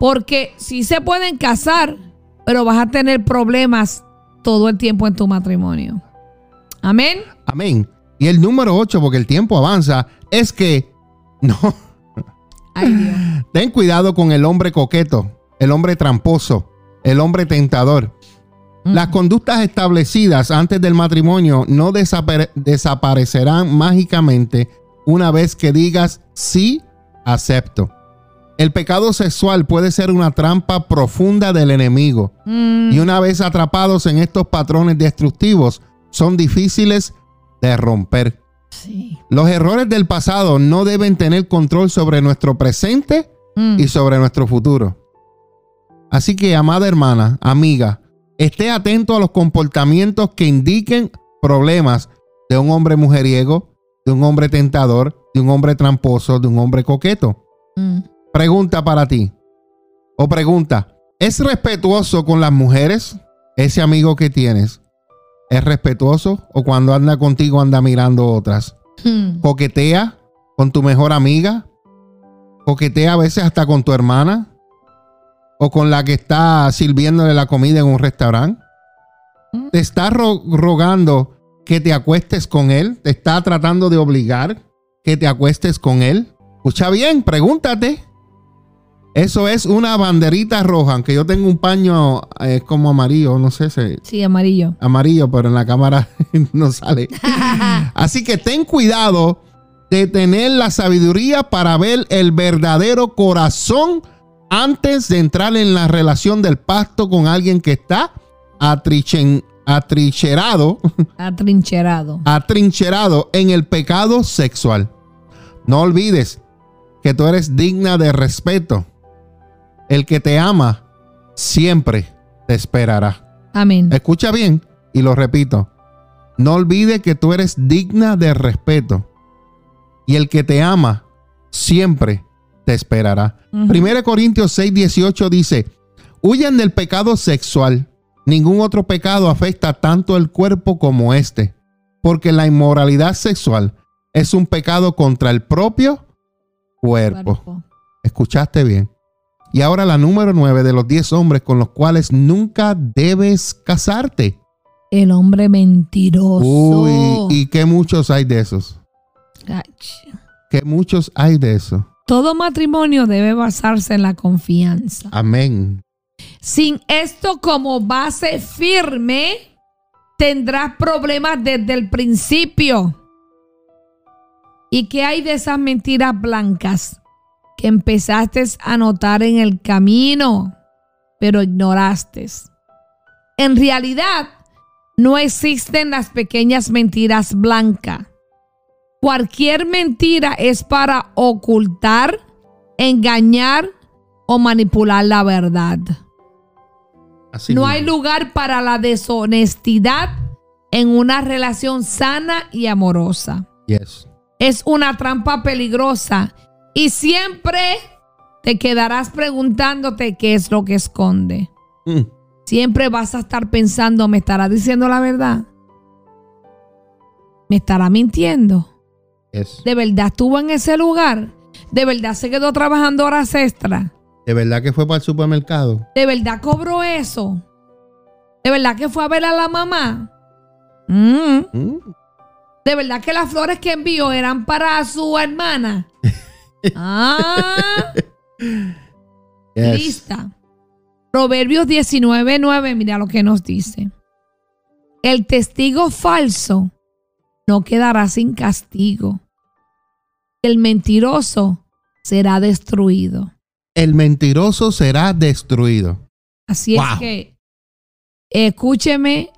porque sí se pueden casar, pero vas a tener problemas todo el tiempo en tu matrimonio. Amén. Amén. Y el número 8, porque el tiempo avanza, es que no. Ay, Dios. Ten cuidado con el hombre coqueto, el hombre tramposo, el hombre tentador. Las conductas establecidas antes del matrimonio no desapare- desaparecerán mágicamente una vez que digas sí, acepto. El pecado sexual puede ser una trampa profunda del enemigo Mm, y una vez atrapados en estos patrones destructivos son difíciles de romper. sí. Los errores del pasado no deben tener control sobre nuestro presente Mm, y sobre nuestro futuro. Así que, amada hermana, amiga, esté atento a los comportamientos que indiquen problemas de un hombre mujeriego, de un hombre tentador, de un hombre tramposo, de un hombre coqueto. mm. Pregunta para ti. O pregunta, ¿es respetuoso con las mujeres ese amigo que tienes? ¿Es respetuoso o cuando anda contigo anda mirando otras? Mm. coquetea con tu mejor amiga, coquetea a veces hasta con tu hermana o con la que está sirviéndole la comida en un restaurante. Te está ro- rogando que te acuestes con él, te está tratando de obligar que te acuestes con él. Escucha bien, pregúntate. Eso es una banderita roja, aunque yo tengo un paño eh, como amarillo, no sé, si Sí, amarillo. amarillo, pero en la cámara no sale. Así que ten cuidado de tener la sabiduría para ver el verdadero corazón antes de entrar en la relación del pacto con alguien que está atrichen- atrincherado, Atrincherado. atrincherado en el pecado sexual. No olvides que tú eres digna de respeto. El que te ama siempre te esperará. Amén. Escucha bien y lo repito. No olvide que tú eres digna de respeto. Y el que te ama siempre te esperará. Ujú. 1 Corintios 6, 18 dice, huyan del pecado sexual. Ningún otro pecado afecta tanto el cuerpo como este, porque la inmoralidad sexual es un pecado contra el propio cuerpo. Cuerpo. Escuchaste bien. Y ahora la número 9 de los 10 hombres con los cuales nunca debes casarte. El hombre mentiroso. Uy, y que muchos hay de esos. Ach. Que muchos hay de eso. Todo matrimonio debe basarse en la confianza. Amén. Sin esto como base firme, tendrás problemas desde el principio. ¿Y qué hay de esas mentiras blancas que empezaste a notar en el camino, pero ignoraste? En realidad, no existen las pequeñas mentiras blancas. Cualquier mentira es para ocultar, engañar o manipular la verdad. Así No hay lugar para la deshonestidad en una relación sana y amorosa. Yes. Es una trampa peligrosa y siempre te quedarás preguntándote qué es lo que esconde. Mm. Siempre vas a estar pensando, ¿me estará diciendo la verdad? ¿Me estará mintiendo? Yes. ¿De verdad estuvo en ese lugar? ¿De verdad se quedó trabajando horas extras? ¿De verdad que fue para el supermercado? ¿De verdad cobró eso? ¿De verdad que fue a ver a la mamá? Mm. Mm. ¿De verdad que las flores que envió eran para su hermana? ah, Yes. lista. Proverbios 19:9, mira lo que nos dice. El testigo falso no quedará sin castigo. El mentiroso será destruido. El mentiroso será destruido. Así Wow. es que escúcheme,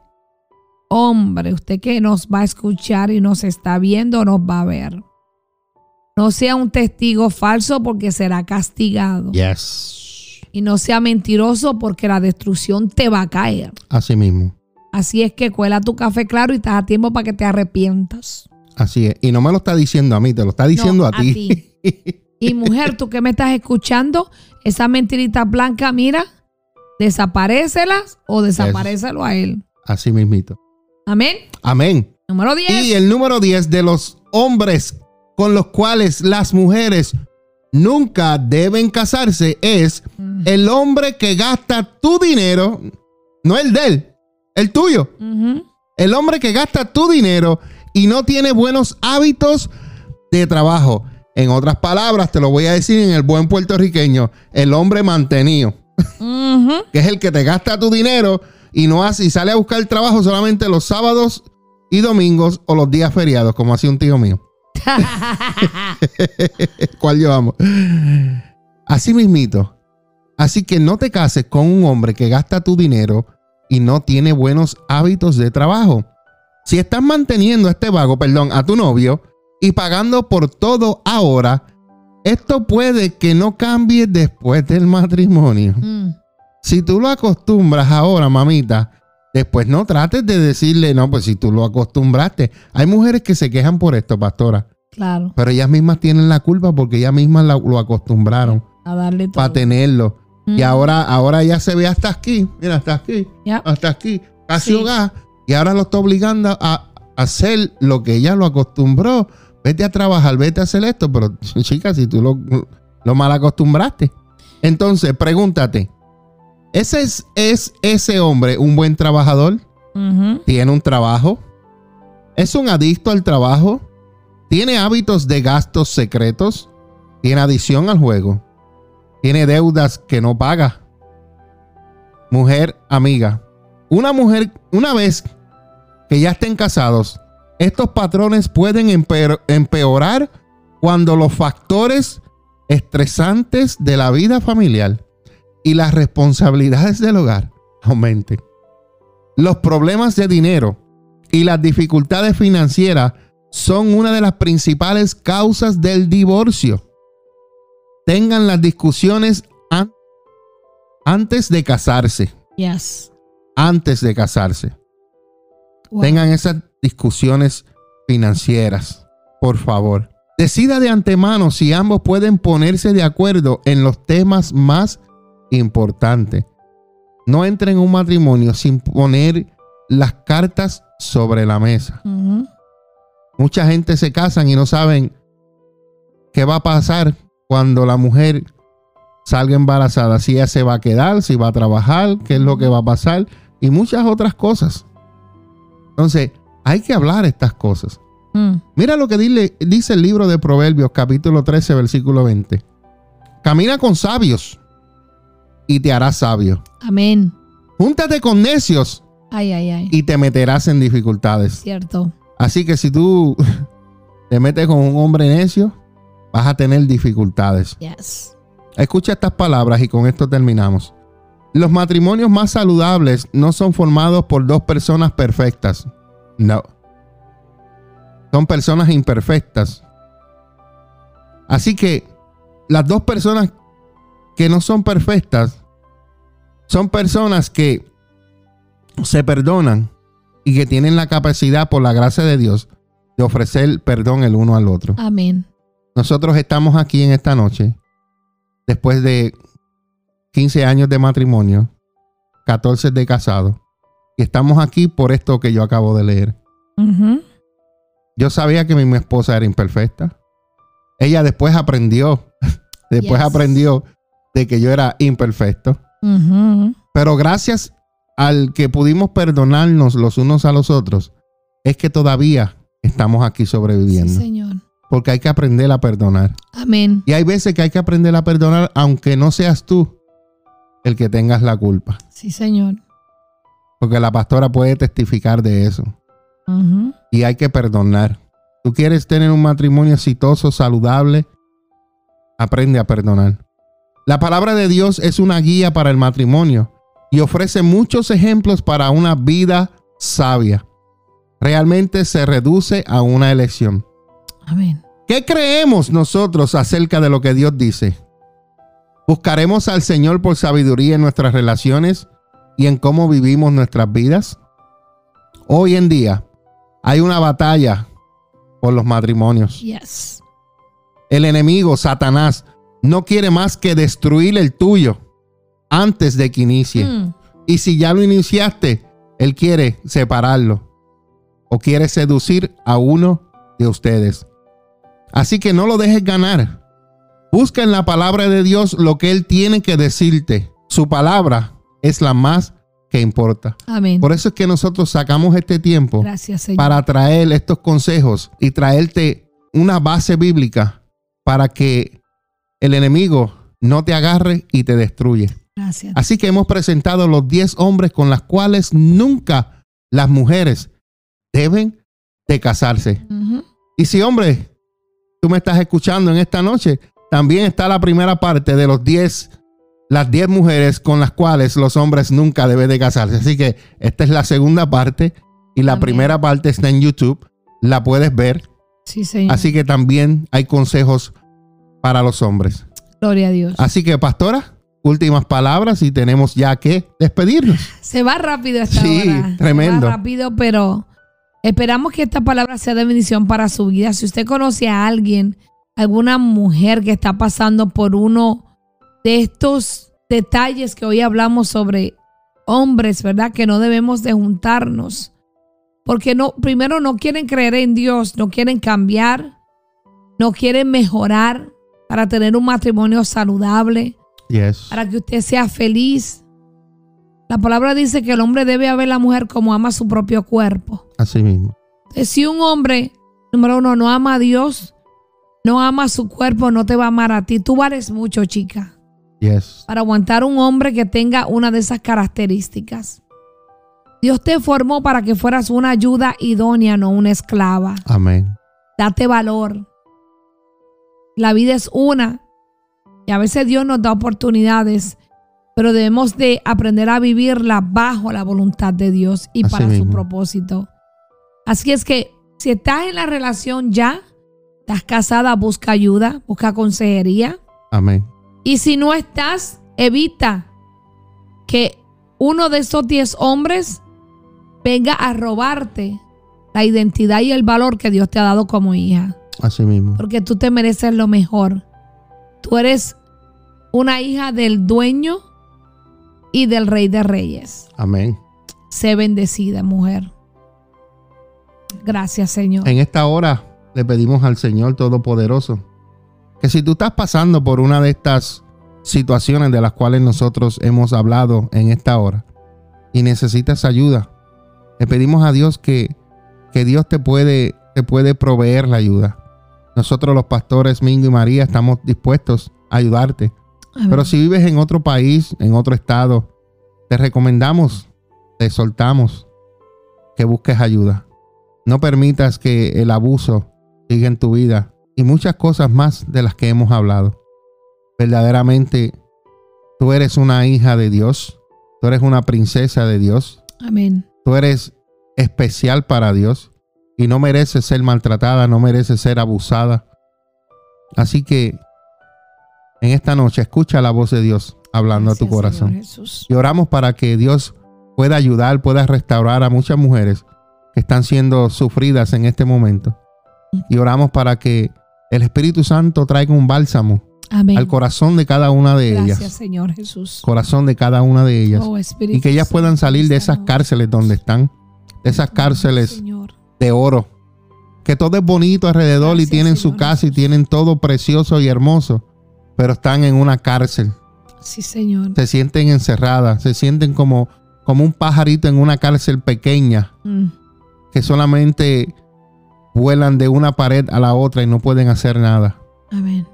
hombre, usted que nos va a escuchar y nos está viendo, nos va a ver. No sea un testigo falso porque será castigado. Yes. Y no sea mentiroso porque la destrucción te va a caer. Así mismo. Así es que cuela tu café claro y estás a tiempo para que te arrepientas. Así es. Y no me lo está diciendo a mí, te lo está diciendo No, a ti. Y mujer, tú que me estás escuchando, esa mentirita blanca, mira, desaparécelas o desaparécelo a él. Así mismito. Amén. Amén. Número 10. Y el número 10 de los hombres con los cuales las mujeres nunca deben casarse es el hombre que gasta tu dinero, no el de él, el tuyo. El hombre que gasta tu dinero y no tiene buenos hábitos de trabajo. En otras palabras, te lo voy a decir en el buen puertorriqueño, el hombre mantenido, que es el que te gasta tu dinero y no hace y sale a buscar trabajo solamente los sábados y domingos o los días feriados, como hacía un tío mío. ¿Cuál yo amo? Así mismito. Así que no te cases con un hombre que gasta tu dinero y no tiene buenos hábitos de trabajo. Si estás manteniendo a este vago, perdón, a tu novio y pagando por todo ahora, esto puede que no cambie después del matrimonio. Mm. Si tú lo acostumbras ahora, mamita, después no trates de decirle, no, pues si tú lo acostumbraste. Hay mujeres que se quejan por esto, pastora, Claro, pero ellas mismas tienen la culpa porque ellas mismas la- lo acostumbraron a darle todo. para tenerlo. Y Mm. ahora, ahora ya se ve hasta aquí, mira, hasta aquí, hasta aquí, casi Sí. hogar. Y ahora lo está obligando a hacer lo que ella lo acostumbró. Vete a trabajar, vete a hacer esto, pero chica, si tú lo, lo mal acostumbraste. Entonces, pregúntate, ¿ese es, ¿es ese hombre un buen trabajador? ¿Tiene un trabajo? ¿Es un adicto al trabajo? ¿Tiene hábitos de gastos secretos? ¿Tiene adicción al juego? ¿Tiene deudas que no paga? Mujer amiga, una mujer, una vez que ya estén casados, estos patrones pueden empeor- empeorar cuando los factores estresantes de la vida familiar y las responsabilidades del hogar aumenten. Los problemas de dinero y las dificultades financieras son una de las principales causas del divorcio. Tengan las discusiones an- antes de casarse. Yes. Antes de casarse. Wow. Tengan esas discusiones financieras, por favor. Decida de antemano si ambos pueden ponerse de acuerdo en los temas más importantes. No entre en un matrimonio sin poner las cartas sobre la mesa. Mucha gente se casan y no saben qué va a pasar cuando la mujer salga embarazada, si ella se va a quedar, si va a trabajar, qué es lo que va a pasar y muchas otras cosas. Entonces, hay que hablar estas cosas. Mm. Mira lo que dile- dice el libro de Proverbios, capítulo 13, versículo 20. Camina con sabios y te harás sabio. Amén. Júntate con necios Ay, ay, ay. y te meterás en dificultades. Cierto. Así que si tú te metes con un hombre necio, vas a tener dificultades. Yes. Escucha estas palabras y con esto terminamos. Los matrimonios más saludables no son formados por dos personas perfectas. No. Son personas imperfectas. Así que las dos personas que no son perfectas son personas que se perdonan y que tienen la capacidad por la gracia de Dios de ofrecer perdón el uno al otro. Amén. Nosotros estamos aquí en esta noche, después de 15 años de matrimonio, 14 de casado, y estamos aquí por esto que yo acabo de leer. Yo sabía que mi, mi esposa era imperfecta. Ella después aprendió, después Yes. aprendió de que yo era imperfecto. Pero gracias al que pudimos perdonarnos los unos a los otros, es que todavía estamos aquí Sí, sobreviviendo. Señor. Porque hay que aprender a perdonar. Amén. Y hay veces que hay que aprender a perdonar, aunque no seas tú el que tengas la culpa. Sí, Señor. Porque la pastora puede testificar de eso. Y hay que perdonar. Tú quieres tener un matrimonio exitoso, saludable, aprende a perdonar. La palabra de Dios es una guía para el matrimonio y ofrece muchos ejemplos para una vida sabia. Realmente se reduce a una elección. Amén. ¿Qué creemos nosotros acerca de lo que Dios dice? ¿Buscaremos al Señor por sabiduría en nuestras relaciones y en cómo vivimos nuestras vidas? Hoy en día hay una batalla por los matrimonios. Yes. El enemigo, Satanás, no quiere más que destruir el tuyo antes de que inicie. Mm. Y si ya lo iniciaste, él quiere separarlo o quiere seducir a uno de ustedes. Así que no lo dejes ganar. Busca en la palabra de Dios lo que Él tiene que decirte. Su palabra es la más que importa. Amén. Por eso es que nosotros sacamos este tiempo Gracias, Señor. para traer estos consejos y traerte una base bíblica para que el enemigo no te agarre y te destruye. Gracias. Así que hemos presentado los 10 hombres con los cuales nunca las mujeres deben de casarse. Y si, hombre, tú me estás escuchando en esta noche, también está la primera parte de los 10, las 10 mujeres con las cuales los hombres nunca deben de casarse. Así que esta es la segunda parte y la primera parte está en YouTube. La puedes ver. Sí, Señor. Así que también hay consejos para los hombres. Gloria a Dios. Así que, pastora, últimas palabras y tenemos ya que despedirnos. Se va rápido esta Sí, hora. tremendo. Se va rápido, pero esperamos que esta palabra sea de bendición para su vida. Si usted conoce a alguien, alguna mujer que está pasando por uno de estos detalles que hoy hablamos sobre hombres, ¿verdad? Que no debemos de juntarnos. Porque no, primero no quieren creer en Dios, no quieren cambiar, no quieren mejorar para tener un matrimonio saludable Yes. para que usted sea feliz. La palabra dice que el hombre debe a la mujer como ama su propio cuerpo. Así mismo. Entonces, si un hombre, número uno, no ama a Dios, no ama su cuerpo, no te va a amar a ti. Tú vales mucho, chica, Yes. para aguantar un hombre que tenga una de esas características. Dios te formó para que fueras una ayuda idónea, no una esclava. Amén. Date valor. La vida es una. Y a veces Dios nos da oportunidades, pero debemos de aprender a vivirla bajo la voluntad de Dios y Así para mismo. su propósito. Así es que si estás en la relación ya, estás casada, busca ayuda, busca consejería. Amén. Y si no estás, evita que uno de esos 10 hombres venga a robarte la identidad y el valor que Dios te ha dado como hija. Así mismo. Porque tú te mereces lo mejor. Tú eres una hija del dueño y del rey de reyes. Amén. Sé bendecida, mujer. Gracias, Señor. En esta hora le pedimos al Señor Todopoderoso que si tú estás pasando por una de estas situaciones de las cuales nosotros hemos hablado en esta hora y necesitas ayuda, le pedimos a Dios que, que Dios te puede, te puede proveer la ayuda. Nosotros los pastores Mingo y María estamos dispuestos a ayudarte. Amén. Pero si vives en otro país, en otro estado, te recomendamos, te soltamos que busques ayuda. No permitas que el abuso siga en tu vida y muchas cosas más de las que hemos hablado. Verdaderamente, tú eres una hija de Dios, tú eres una princesa de Dios, Amén. tú eres especial para Dios y no mereces ser maltratada, no mereces ser abusada. Así que en esta noche escucha la voz de Dios hablando a tu corazón. Y oramos para que Dios pueda ayudar, pueda restaurar a muchas mujeres que están siendo sufridas en este momento. Y oramos para que el Espíritu Santo traiga un bálsamo Amén. al corazón de cada una de Gracias, ellas. Señor Jesús. Corazón de cada una de ellas. Oh, Espíritu y que ellas puedan salir de esas cárceles donde están. De esas cárceles de oro. Que todo es bonito alrededor y Gracias, tienen su casa y tienen todo precioso y hermoso. Pero están en una cárcel. Sí, Señor. Se sienten encerradas. Se sienten como, como un pajarito en una cárcel pequeña. Mm. Que solamente vuelan de una pared a la otra y no pueden hacer nada. Amén.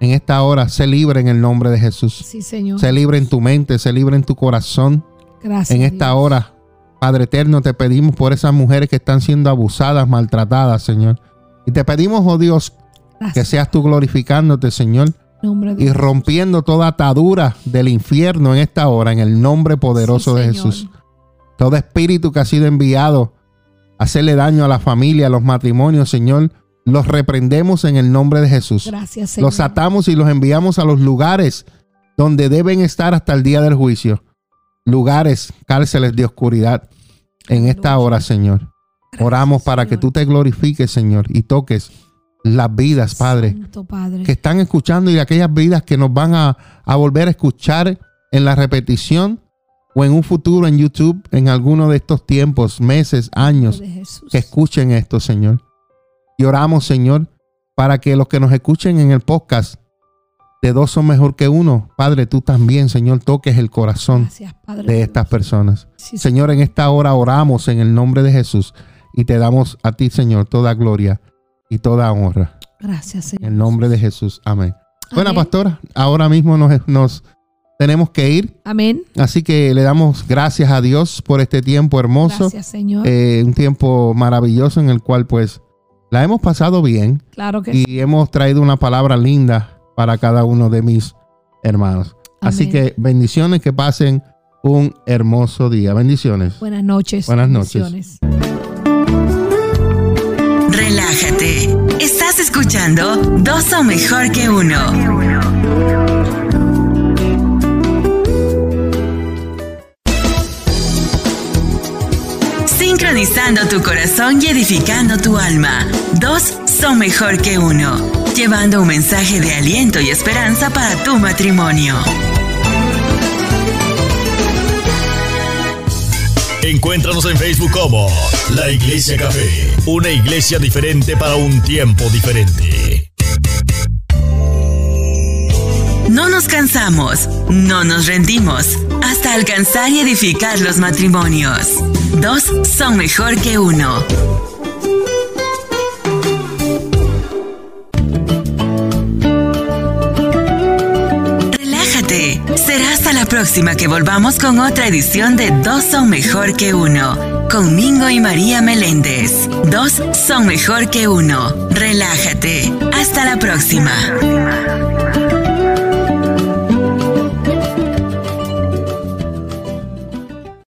En esta hora, sé libre en el nombre de Jesús. Sí, Señor. Sé libre en tu mente, sé libre en tu corazón. Gracias. En esta Dios. hora, Padre eterno, te pedimos por esas mujeres que están siendo abusadas, maltratadas, Señor. Y te pedimos, oh Dios, que seas tú glorificándote, Señor, nombre y rompiendo toda atadura del infierno en esta hora, en el nombre poderoso Sí, de Señor. Jesús. Todo espíritu que ha sido enviado hacerle daño a la familia, a los matrimonios, Señor, los reprendemos en el nombre de Jesús. Gracias, Señor. Los atamos y los enviamos a los lugares donde deben estar hasta el día del juicio. Lugares, cárceles de oscuridad. En esta hora, Señor. Oramos para que tú te glorifiques, Señor, y toques las vidas, Padre, Santo Padre. que están escuchando y aquellas vidas que nos van a, a volver a escuchar en la repetición o en un futuro en YouTube, en alguno de estos tiempos, meses, años, que escuchen esto, Señor. Y oramos, Señor, para que los que nos escuchen en el podcast de dos son mejor que uno. Padre, tú también, Señor, toques el corazón Gracias, Padre. de estas personas. Sí, Señor, en esta hora oramos en el nombre de Jesús y te damos a ti, Señor, toda gloria y toda honra. Gracias, Señor. En el nombre de Jesús. Amén. Bueno, pastora, ahora mismo nos, nos tenemos que ir. Amén. Así que le damos gracias a Dios por este tiempo hermoso. Gracias, Señor. eh, un tiempo maravilloso en el cual pues la hemos pasado bien claro que sí. y hemos traído una palabra linda para cada uno de mis hermanos. Así que bendiciones, que pasen un hermoso día. Bendiciones. Buenas noches. Buenas noches. Relájate. Estás escuchando Dos son mejor que uno. Sincronizando tu corazón y edificando tu alma. Dos son mejor que uno. Llevando un mensaje de aliento y esperanza para tu matrimonio. Encuéntranos en Facebook como La Iglesia Café, una iglesia diferente para un tiempo diferente. No nos cansamos, no nos rendimos, hasta alcanzar y edificar los matrimonios. Dos son mejor que uno. Relájate, será hasta la próxima que volvamos con otra edición de Dos son mejor que uno. Con Mingo y María Meléndez. Dos son mejor que uno. Relájate. Hasta la próxima.